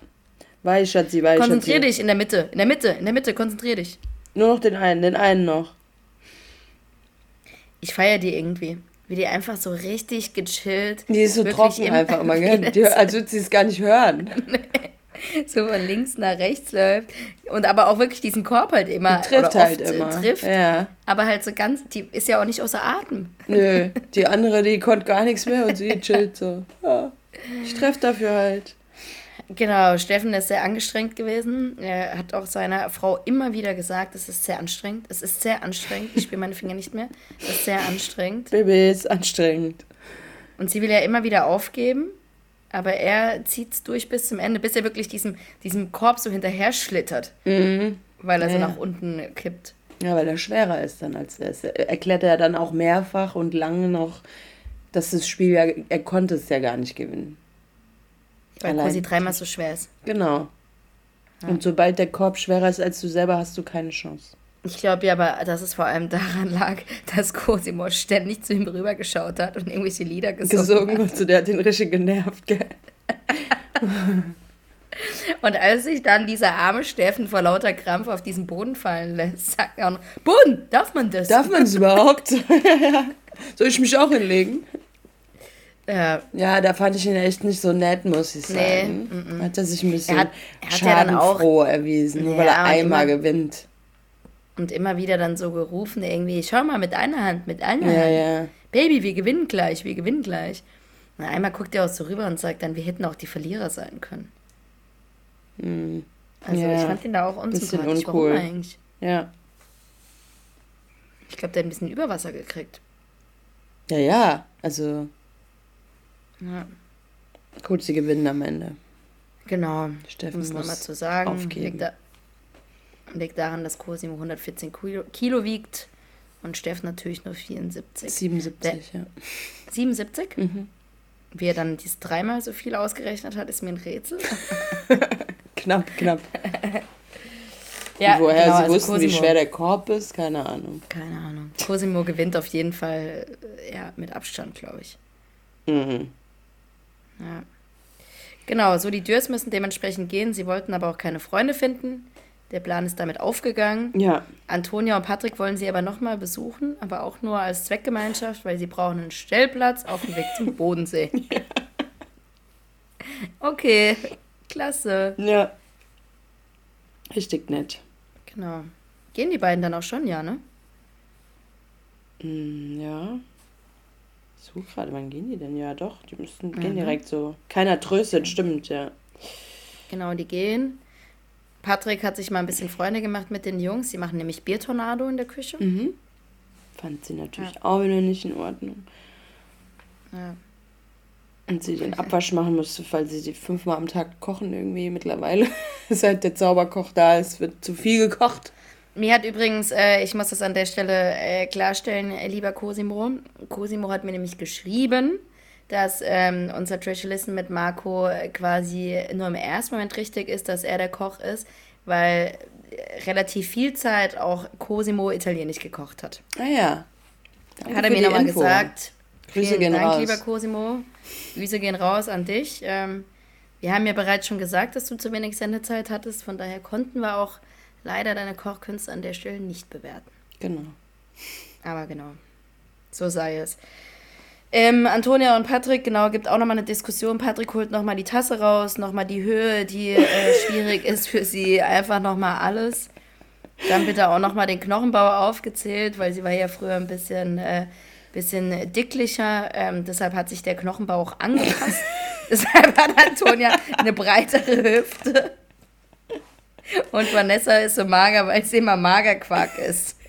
Weich, Schatzi, weich, Konzentrier Schatzi. dich in der Mitte. In der Mitte. In der Mitte. Konzentrier dich. Nur noch den einen, den einen noch. Ich feiere die irgendwie. Wie die einfach so richtig gechillt. Die ist so trocken einfach immer, gell? Die, als würde sie es gar nicht hören. [LAUGHS] [LAUGHS] so von links nach rechts läuft und aber auch wirklich diesen Korb halt immer Die trifft oder halt oft, äh, immer. trifft, Ja. aber halt so ganz, die ist ja auch nicht außer Atem. Nö, die andere, die konnte gar nichts mehr und sie [LAUGHS] chillt so. Ja. Ich treffe dafür halt. Genau, Steffen ist sehr angestrengt gewesen. Er hat auch seiner Frau immer wieder gesagt, es ist sehr anstrengend. Es ist sehr anstrengend. Ich spiele meine Finger nicht mehr. Es ist sehr anstrengend. Baby ist anstrengend. Und sie will ja immer wieder aufgeben, aber er zieht es durch bis zum Ende, bis er wirklich diesem, diesem Korb so hinterher schlittert, Mhm. weil er so Ja, ja. nach unten kippt. Ja, weil er schwerer ist dann als er ist. Er erklärt er dann auch mehrfach und lange noch, dass das Spiel ja, er konnte es ja gar nicht gewinnen. Weil Allein. Cosi dreimal so schwer ist. Genau. Und sobald der Korb schwerer ist als du selber, hast du keine Chance. Ich glaube ja aber, dass es vor allem daran lag, dass Cosimo ständig zu ihm rübergeschaut hat und irgendwelche Lieder gesungen, Gesungen hat. und so, der hat den richtig genervt, gell? [LAUGHS] Und als sich dann dieser arme Steffen vor lauter Krampf auf diesen Boden fallen lässt, sagt er auch noch, Boden, darf man das? Darf man es überhaupt? [LAUGHS] Soll ich mich auch hinlegen? Ja, Ja, da fand ich ihn echt nicht so nett, muss ich Nee, sagen. Hat er sich ein bisschen Er hat- er hat ja dann auch- schadenfroh erwiesen, nur weil Ja, er einmal gewinnt. Und immer wieder dann so gerufen, irgendwie, schau mal mit einer Hand, mit einer Ja, Hand. ja. Baby, wir gewinnen gleich, wir gewinnen gleich. Und einmal guckt er auch so rüber und sagt dann, wir hätten auch die Verlierer sein können. Hm. Also Ja, ich fand ihn da auch unsympathisch. Warum eigentlich? Ja. Ich glaube, der hat ein bisschen Überwasser gekriegt. Ja, ja. Also, Ja, gut, sie gewinnen am Ende. genau. Steffen muss man muss mal zu sagen. aufgeben. Da, liegt daran, dass Cosimo 114 Kilo, Kilo wiegt und Steff natürlich nur 74. 77, ja. 77? Mhm. Wie er dann dies dreimal so viel ausgerechnet hat, ist mir ein Rätsel. [LAUGHS] Knapp, knapp. [LAUGHS] Ja, Woher genau, sie also wussten, wie Cosimo- schwer der Korb ist, keine Ahnung. Keine Ahnung. Cosimo gewinnt auf jeden Fall äh, ja, mit Abstand, glaube ich. Mhm. Ja. Genau, so die Dürrs müssen dementsprechend gehen. Sie wollten aber auch keine Freunde finden. Der Plan ist damit aufgegangen. Ja, Antonia und Patrick wollen sie aber nochmal besuchen, aber auch nur als Zweckgemeinschaft, weil sie brauchen einen Stellplatz auf dem Weg zum Bodensee. [LAUGHS] Okay, klasse. ja. Richtig nett. Genau. Gehen die beiden dann auch schon, ja, ne? Hm, ja. Ich suche gerade, wann gehen die denn? Ja, doch, die müssten Mhm. gehen direkt so. Keiner tröstet, stimmt, ja. Genau, die gehen. Patrick hat sich mal ein bisschen Freunde gemacht mit den Jungs. Die machen nämlich Biertornado in der Küche. Mhm. Fand sie natürlich auch wieder nicht in Ordnung. Ja. Und sie den Abwasch machen musste, weil sie die fünfmal am Tag kochen irgendwie mittlerweile. [LAUGHS] Seit der Zauberkoch da ist, wird zu viel gekocht. Mir hat übrigens, äh, ich muss das an der Stelle äh, klarstellen, äh, lieber Cosimo. Cosimo hat mir nämlich geschrieben, dass ähm, unser Trash Listen mit Marco äh, quasi nur im ersten Moment richtig ist, dass er der Koch ist, weil äh, relativ viel Zeit auch Cosimo italienisch gekocht hat. Ah ja. Danke hat er mir nochmal gesagt. Grüße Vielen gehen Dank, raus. lieber Cosimo. Grüße gehen raus an dich. Ähm, wir haben ja bereits schon gesagt, dass du zu wenig Sendezeit hattest. Von daher konnten wir auch leider deine Kochkünste an der Stelle nicht bewerten. Genau. Aber genau, so sei es. Ähm, Antonia und Patrick, genau, gibt auch nochmal eine Diskussion. Patrick holt nochmal die Tasse raus, nochmal die Höhe, die äh, schwierig [LAUGHS] ist für sie, einfach nochmal alles. Dann bitte auch nochmal den Knochenbau aufgezählt, weil sie war ja früher ein bisschen, äh, bisschen dicklicher. Ähm, deshalb hat sich der Knochenbau auch angepasst. [LAUGHS] deshalb hat Antonia eine breitere Hüfte. Und Vanessa ist so mager, weil sie immer Magerquark ist. [LAUGHS]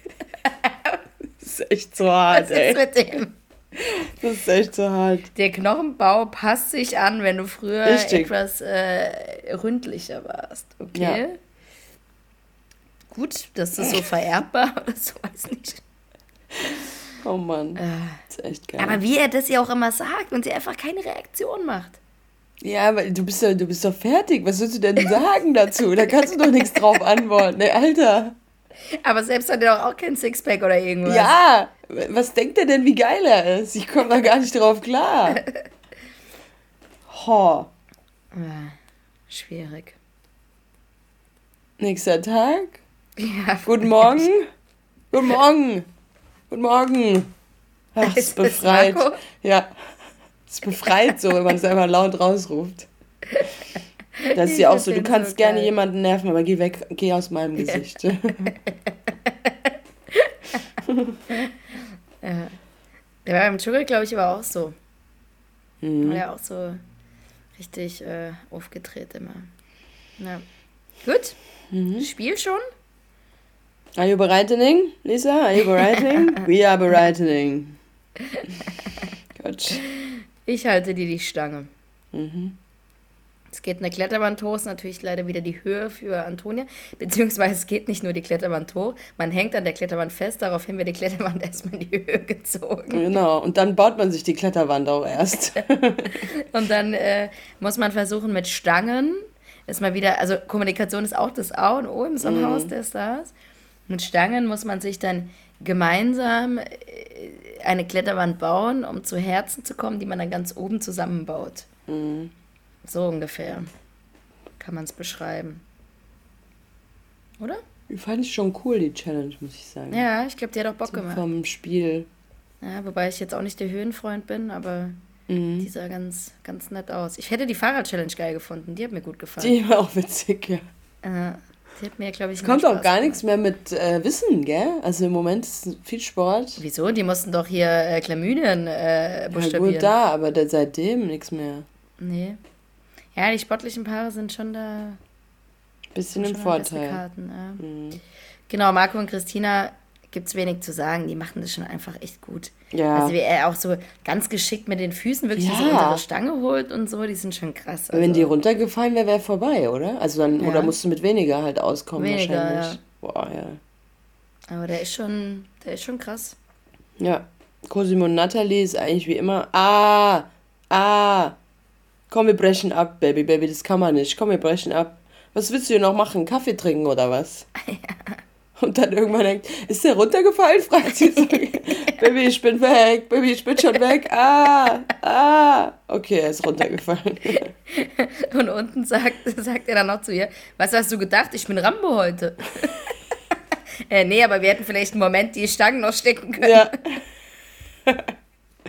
Das ist echt so hart, Was ist ey. mit dem? [LAUGHS] Das ist echt so hart. Der Knochenbau passt sich an, wenn du früher Richtig. etwas äh, ründlicher warst. Okay. Ja. Gut, das ist so vererbbar [LAUGHS] oder so, weiß nicht. Oh Mann. Das ist echt geil. Aber wie er das ja auch immer sagt und sie einfach keine Reaktion macht. ja, aber du bist, doch, du bist doch fertig. Was sollst du denn sagen dazu? Da kannst du doch nichts drauf antworten. Ey, Alter. Aber selbst hat er doch auch kein Sixpack oder irgendwas. Ja, was denkt er denn, wie geil er ist? Ich komme da gar nicht drauf klar. [LAUGHS] Ho. Ah, schwierig. Nächster Tag. Ja, [LAUGHS] Guten Morgen. Guten [LAUGHS] Morgen. Guten Morgen. Ach, Ist befreit. Ja. Ist befreit so, wenn man es einfach laut rausruft. Das ist ja auch so, du kannst so gerne jemanden nerven, aber geh weg, geh aus meinem Gesicht. [LAUGHS] [LAUGHS] Der war im Dschungel, glaube ich, aber auch so. Mhm. War ja auch so richtig äh, aufgedreht immer. Ja. Gut. Mhm. Spiel schon? Are you bereitening, Lisa? Are you bereitening? [LAUGHS] We are bereitening. Gott. Ich halte dir die Stange. Mhm. Es geht eine Kletterwand hoch, ist natürlich leider wieder die Höhe für Antonia. Beziehungsweise es geht nicht nur die Kletterwand hoch, man hängt an der Kletterwand fest, daraufhin wird die Kletterwand [LAUGHS] erstmal in die Höhe gezogen. Genau. Und dann baut man sich die Kletterwand auch erst. [LAUGHS] Und dann äh, muss man versuchen mit Stangen, ist mal wieder, also Kommunikation ist auch das A und O im so einem Haus der Stars. Mit Stangen muss man sich dann gemeinsam äh, eine Kletterwand bauen, um zu Herzen zu kommen, die man dann ganz oben zusammenbaut. So ungefähr kann man es beschreiben. Oder? Fand ich schon cool, die Challenge, muss ich sagen. Ja, ich glaube, die hat auch Bock So gemacht. vom Spiel. Ja, wobei ich jetzt auch nicht der Höhenfreund bin, aber Mhm. die sah ganz, ganz nett aus. Ich hätte die Fahrrad-Challenge geil gefunden, die hat mir gut gefallen. Die war auch witzig, ja. Äh, die hat mir, glaube ich, Es kommt mehr auch Spaß gar nichts mehr mit äh, Wissen, gell? Also im Moment ist viel Sport. Wieso? Die mussten doch hier äh, Chlamydien äh, Ja, buchstabieren. gut da, aber da, seitdem nichts mehr. Nee. Ja, die sportlichen Paare sind schon da Bisschen im Vorteil. Karten. Ja. Mhm. Genau, Marco und Christina gibt es wenig zu sagen. Die machen das schon einfach echt gut. Ja. Also wie er auch so ganz geschickt mit den Füßen wirklich Ja. diese untere Stange holt und so, die sind schon krass. Also, Wenn die runtergefallen wäre, wäre vorbei, oder? Also dann, Ja. oder musst du mit weniger halt auskommen Weniger, wahrscheinlich. ja. Boah, ja. aber der ist schon, der ist schon krass. Ja. Cosimo und Natalie ist eigentlich wie immer. Ah! Ah! Komm, wir brechen ab, Baby, Baby, das kann man nicht. Komm, wir brechen ab. Was willst du hier noch machen? Kaffee trinken oder was? [LAUGHS] Und dann irgendwann denkt, ist der runtergefallen? [LAUGHS] Fragt sie so. [LAUGHS] Baby, ich bin weg. Baby, ich bin schon weg. Ah! Ah! Okay, er ist runtergefallen. Und unten sagt, sagt er dann noch zu ihr, was hast du gedacht? Ich bin Rambo heute. äh, nee, aber wir hätten vielleicht einen Moment die Stangen noch stecken können. ja.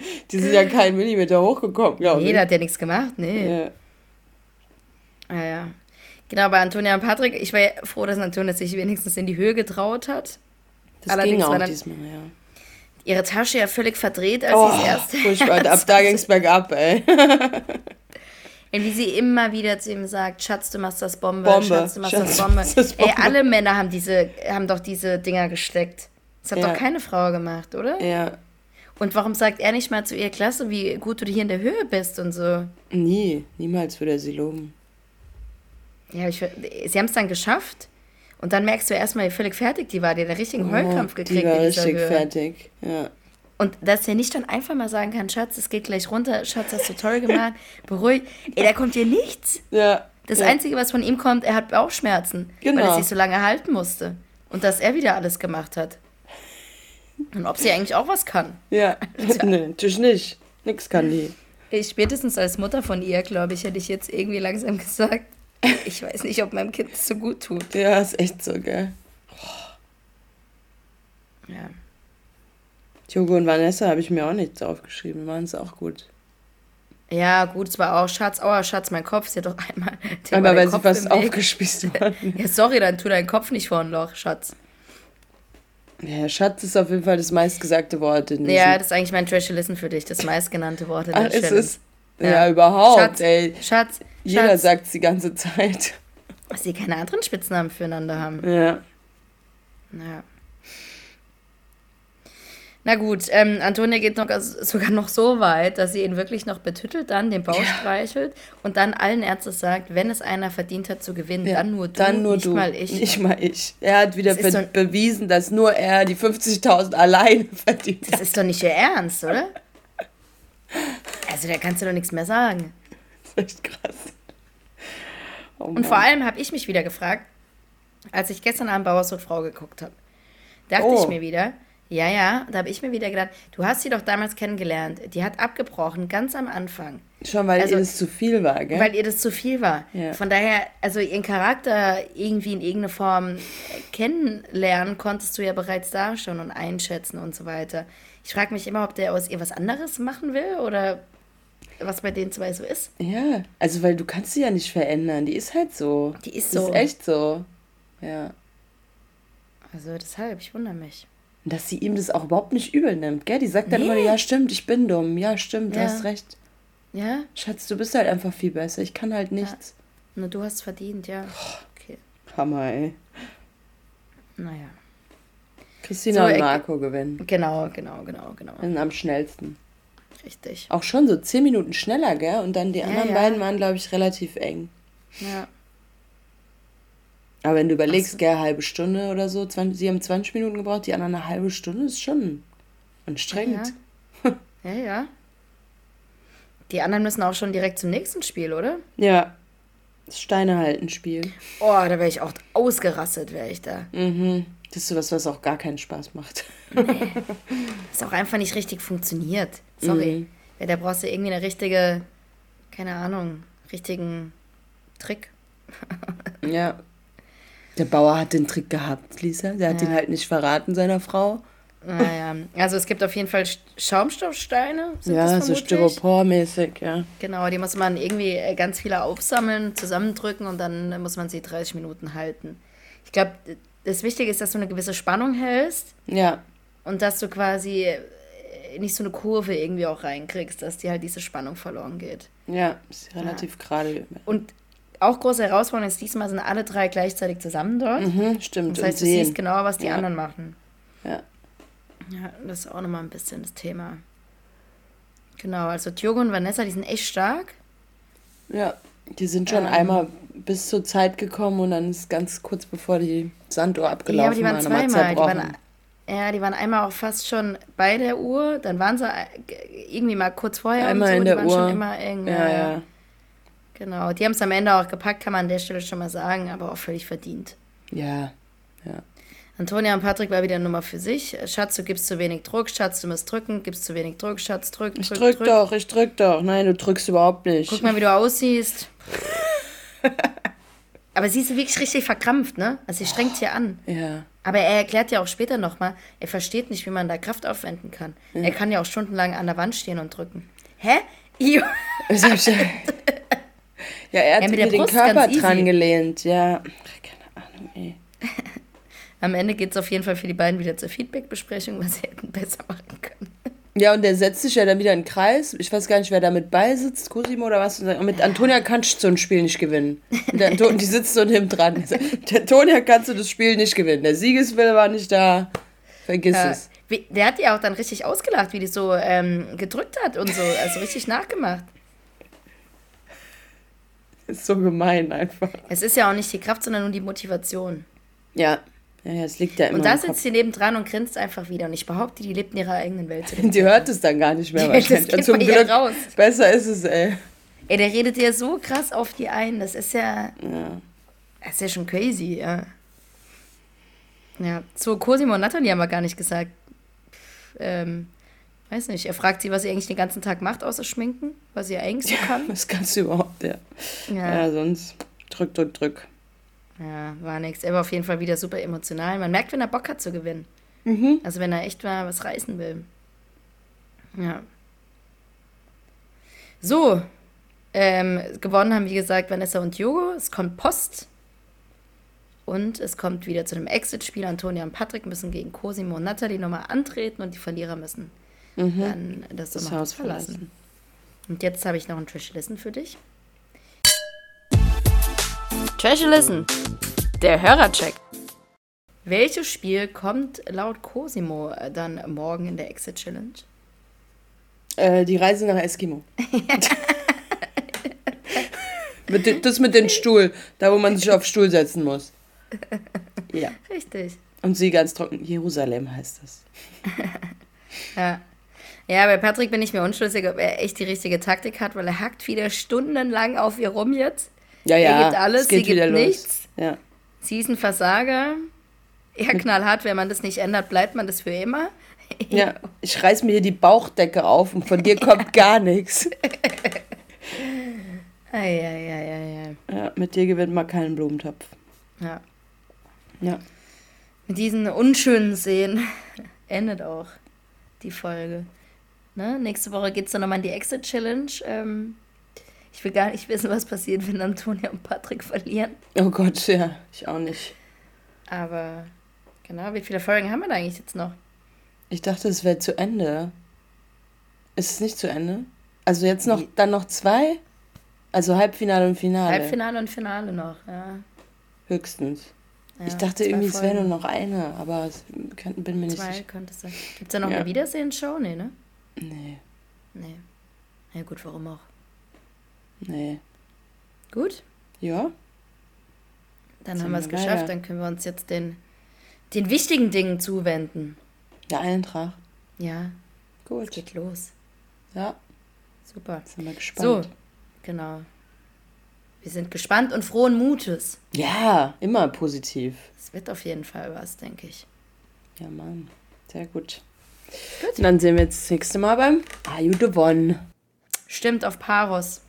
[LAUGHS] Die sind ja keinen Millimeter hochgekommen, glaube Nee, ich. der hat ja nichts gemacht. Nee. Ja. Ah, ja. Genau, bei Antonia und Patrick, ich war ja froh, dass Antonia sich wenigstens in die Höhe getraut hat. Das Allerdings ging war auch dann- diesmal, ja. Ihre Tasche ja völlig verdreht, als Oh, sie es erst. furchtbar. Ab da ging es bergab, ey. [LAUGHS] Und wie sie immer wieder zu ihm sagt, Schatz, du machst das Bombe, Bombe. Schatz, du machst Schatz, das Bombe. das Ey, Bombe. alle Männer haben diese, haben doch diese Dinger gesteckt. Das hat Ja. doch keine Frau gemacht, oder? Ja. Und warum sagt er nicht mal zu ihr, Klasse, wie gut du hier in der Höhe bist und so? Nie, niemals würde er sie loben. Ja, ich, sie haben es dann geschafft. Und dann merkst du erstmal, wie völlig fertig die war. Die hat einen richtigen Heulkrampf Oh, gekriegt. Die war richtig Höhe. fertig, ja. Und dass er nicht dann einfach mal sagen kann, Schatz, es geht gleich runter, Schatz, hast du toll gemacht, [LAUGHS] beruhig. Ey, da kommt dir nichts. Ja. Das ja. Einzige, was von ihm kommt, er hat Bauchschmerzen, weil Genau. er sich so lange halten musste. Und dass er wieder alles gemacht hat. Und ob sie eigentlich auch was kann. Ja, [LAUGHS] nee, natürlich nicht. Nix kann die. Ich, spätestens als Mutter von ihr, glaube ich, hätte ich jetzt irgendwie langsam gesagt, ich weiß nicht, ob meinem Kind das so gut tut. Ja, ist echt so, gell. Ja. Jogo und Vanessa habe ich mir auch nichts aufgeschrieben, waren es auch gut. Ja, gut, es war auch Schatz, aua, Schatz, mein Kopf ist ja doch einmal. Aber weil sie Kopf Weg. aufgespießt wurden. [LAUGHS] Ja, sorry, dann tu deinen Kopf nicht vor ein Loch, Schatz. Ja, Schatz ist auf jeden Fall das meistgesagte Wort in diesem... Ja, das ist eigentlich mein Trash Listen für dich, das meistgenannte Wort in der Ach, ist Challenge. es? Ja, Ja. überhaupt, Schatz, ey. Schatz, Jeder Schatz, sagt die ganze Zeit. dass sie keine anderen Spitznamen füreinander haben. Ja. Ja. Na gut, ähm, Antonia geht noch, also sogar noch so weit, dass sie ihn wirklich noch betüttelt, dann den Bauch streichelt und dann allen Ernstes sagt, wenn es einer verdient hat zu gewinnen, ja. dann nur du, Dann nur nicht du. mal ich. Nicht mal ich. Er hat wieder Das be so bewiesen, dass nur er die 50.000 alleine [LAUGHS] verdient Das hat. ist doch nicht ihr Ernst, oder? Also da kannst du doch nichts mehr sagen. Das ist echt krass. Oh Und vor allem habe ich mich wieder gefragt, als ich gestern Abend Bauers und Frau geguckt habe, dachte Oh. ich mir wieder, ja, ja, da habe ich mir wieder gedacht, du hast sie doch damals kennengelernt. Die hat abgebrochen, ganz am Anfang. Schon, weil Also- ihr das zu viel war, gell? Weil ihr das zu viel war. Ja. Von daher, also ihren Charakter irgendwie in irgendeiner Form kennenlernen konntest du ja bereits da schon und einschätzen und so weiter. Ich frage mich immer, ob der aus ihr was anderes machen will oder was bei den zwei so ist. ja, also weil du kannst sie ja nicht verändern. Die ist halt so. Die ist Die so. ist echt so. Ja. Also deshalb, ich wundere mich. Und dass sie ihm das auch überhaupt nicht übel nimmt, gell? Die sagt dann Nee. immer, ja stimmt, ich bin dumm. Ja stimmt, du Ja. hast recht. Ja? Schatz, du bist halt einfach viel besser. Ich kann halt nichts. Nur du hast verdient, ja. Okay. Hammer, ey. Naja. Christina So, und ich- Marco gewinnen. Genau, genau, genau, genau. Sind am schnellsten. Richtig. Auch schon so zehn Minuten schneller, gell? Und dann die anderen ja. beiden waren, glaube ich, relativ eng. Ja. Aber wenn du überlegst, gell, halbe Stunde oder so, 20, sie haben 20 Minuten gebraucht, die anderen eine halbe Stunde, ist schon anstrengend. [LAUGHS] Ja, ja. Die anderen müssen auch schon direkt zum nächsten Spiel, oder? Ja. Das Steine halten Spiel. Oh, da wäre ich auch ausgerastet, wäre ich da. Mhm. Das ist sowas, was auch gar keinen Spaß macht. Das [LAUGHS] auch einfach nicht richtig funktioniert. Sorry. Mhm. Ja, da brauchst du irgendwie eine richtige, keine Ahnung, richtigen Trick. [LAUGHS] Ja. Der Bauer hat den Trick gehabt, Lisa. Der hat Ja. ihn halt nicht verraten, seiner Frau. Naja, also es gibt auf jeden Fall Sch- Schaumstoffsteine. Ja, so? Styropormäßig, ja. Genau, die muss man irgendwie äh, ganz viele aufsammeln, zusammendrücken und dann muss man sie 30 Minuten halten. Ich glaube, das Wichtige ist, dass du eine gewisse Spannung hältst Ja. und dass du quasi äh, nicht so eine Kurve irgendwie auch reinkriegst, dass dir halt diese Spannung verloren geht. Ja, ist relativ gerade. Und auch große Herausforderung ist, diesmal sind alle drei gleichzeitig zusammen dort. Mhm, stimmt. Das heißt, du siehst genau, was die Ja. anderen machen. Ja. Ja, das ist auch nochmal ein bisschen das Thema. Genau, also Tjogo und Vanessa, die sind echt stark. Ja, die sind schon Ähm. einmal bis zur Zeit gekommen und dann ist ganz kurz bevor die Sanduhr Ja, abgelaufen aber die waren zweimal. Die waren, ja, die waren einmal auch fast schon bei der Uhr, dann waren sie äh, irgendwie mal kurz vorher Einmal und so, in der waren Uhr. schon immer eng. ja, ja. Genau, die haben es am Ende auch gepackt, kann man an der Stelle schon mal sagen, aber auch völlig verdient. Ja, Antonia und Patrick war wieder eine Nummer für sich. Schatz, du gibst zu wenig Druck. Schatz, du musst drücken. Gibst zu wenig Druck. Schatz, drück, ich drück, drück, drück. doch, ich drück doch. Nein, du drückst überhaupt nicht. Guck mal, wie du aussiehst. [LAUGHS] Aber sie ist wirklich richtig verkrampft, ne? Also sie strengt hier an. Ja, Aber er erklärt ja auch später nochmal, er versteht nicht, wie man da Kraft aufwenden kann. Er kann ja auch stundenlang an der Wand stehen und drücken. Hä? Io. [LAUGHS] Ja er hat Ja, mit mir der den Brust Körper dran gelehnt. Ja, keine Ahnung, ey. Am Ende geht es auf jeden Fall für die beiden wieder zur Feedback-Besprechung, was sie hätten besser machen können. Ja, und der setzt sich ja dann wieder in den Kreis. Ich weiß gar nicht, wer da mit beisitzt, Cosimo oder was. Und mit Antonia kannst du so ein Spiel nicht gewinnen. Und der Anto die sitzt so neben dran. Der Antonia kannst du das Spiel nicht gewinnen. Der Siegeswille war nicht da. Vergiss Ja, es. Wie, der hat die auch dann richtig ausgelacht, wie die so ähm, gedrückt hat und so, also richtig nachgemacht. [LAUGHS] Ist so gemein einfach. Es ist ja auch nicht die Kraft, sondern nur die Motivation. Ja. Ja, ja, es liegt ja immer Und da sitzt sie nebendran und grinst einfach wieder. Und ich behaupte, die lebt in ihrer eigenen Welt. [LAUGHS] Die hört es dann gar nicht mehr Die- wahrscheinlich. das [LAUGHS] geht Zum Glück. raus. Besser ist es, ey. Ey, der redet ja so krass auf die ein. Das ist ja, Ja. das ist ja schon crazy, ja. Ja, zu Cosimo und Natalie haben wir gar nicht gesagt. Ähm, weiß nicht, er fragt sie, was sie eigentlich den ganzen Tag macht, außer schminken, was sie eigentlich so kann. [LAUGHS] Was kannst du überhaupt, ja. Ja, Ja, sonst drück, drück, drück. ja war nix. Er war auf jeden Fall wieder super emotional. Man merkt, wenn er Bock hat zu gewinnen. Mhm. Also wenn er echt mal was reißen will. Ja. So. Ähm, gewonnen haben, wie gesagt, Vanessa und Jogo. Es kommt Post. Und es kommt wieder zu dem Exit-Spiel. Antonia und Patrick müssen gegen Cosimo und Natalie nochmal antreten und die Verlierer müssen dann das, Das Haus verlassen. Und jetzt habe ich noch ein Trash Listen für dich. Trash Listen. Der Hörercheck. Welches Spiel kommt laut Cosimo äh, dann morgen in der Exit Challenge? Äh, die Reise nach Eskimo. [LAUGHS] mit den, das mit dem Stuhl, da wo man sich auf Stuhl setzen muss. [LAUGHS] Ja. Richtig. Und sie ganz trocken, Jerusalem heißt das. [LAUGHS] Ja. Ja, bei Patrick bin ich mir unschlüssig, ob er echt die richtige Taktik hat, weil er hackt wieder stundenlang auf ihr rum jetzt. Ja, ja. er gibt alles, es geht sie gibt los. nichts. Ja. Sie ist ein Versager. Er knallhart, wenn man das nicht ändert, bleibt man das für immer. ja, ich reiß mir hier die Bauchdecke auf und von dir kommt [LAUGHS] gar nichts. Eieieiei. Ja, mit dir gewinnt man keinen Blumentopf. Ja. Ja. Mit diesen unschönen Szenen [LAUGHS] endet auch die Folge. Ne? Nächste Woche geht es dann nochmal in die Exit Challenge. Ähm, ich will gar nicht wissen, was passiert, wenn Antonia und Patrick verlieren. Oh Gott, ja, ich auch nicht. Aber genau, wie viele Folgen haben wir da eigentlich jetzt noch? Ich dachte, es wäre zu Ende. Ist es nicht zu Ende? Also jetzt noch, dann noch zwei? Also Halbfinale und Finale. Halbfinale und Finale noch, ja. Höchstens. ja ich dachte zwei irgendwie, es wäre nur Folgen. noch eine, aber bin mir nicht Zwei sicher. könnte es sein. Gibt es da noch Ja. eine Wiedersehen-Show? Nee, ne? Nee, Nee. Ja gut, warum auch? nee. Gut, Ja? dann haben wir es geschafft. weiter. Dann können wir uns jetzt den, den wichtigen Dingen zuwenden. Der Eintracht. Ja, es Gut. geht los. Ja, Super. sind wir gespannt. So, genau. Wir sind gespannt und frohen Mutes. Ja, immer positiv. Es wird auf jeden Fall was, denke ich. Ja, Mann. Sehr gut. Gut. Und dann sehen wir jetzt das nächste Mal beim Are You the One? Stimmt, auf Paros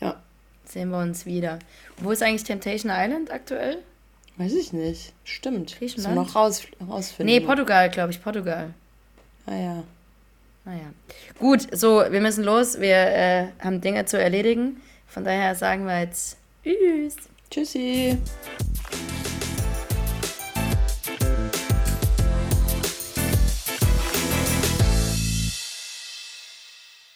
Ja, sehen wir uns wieder. Wo ist eigentlich Temptation Island aktuell? weiß ich nicht. Stimmt. Griechenland? Müssen noch raus, rausfinden. Nee, Portugal, glaube ich, Portugal. Ah ja. Naja. Gut, so, wir müssen los. Wir äh, haben Dinge zu erledigen. Von daher sagen wir jetzt Tschüss. Tschüssi.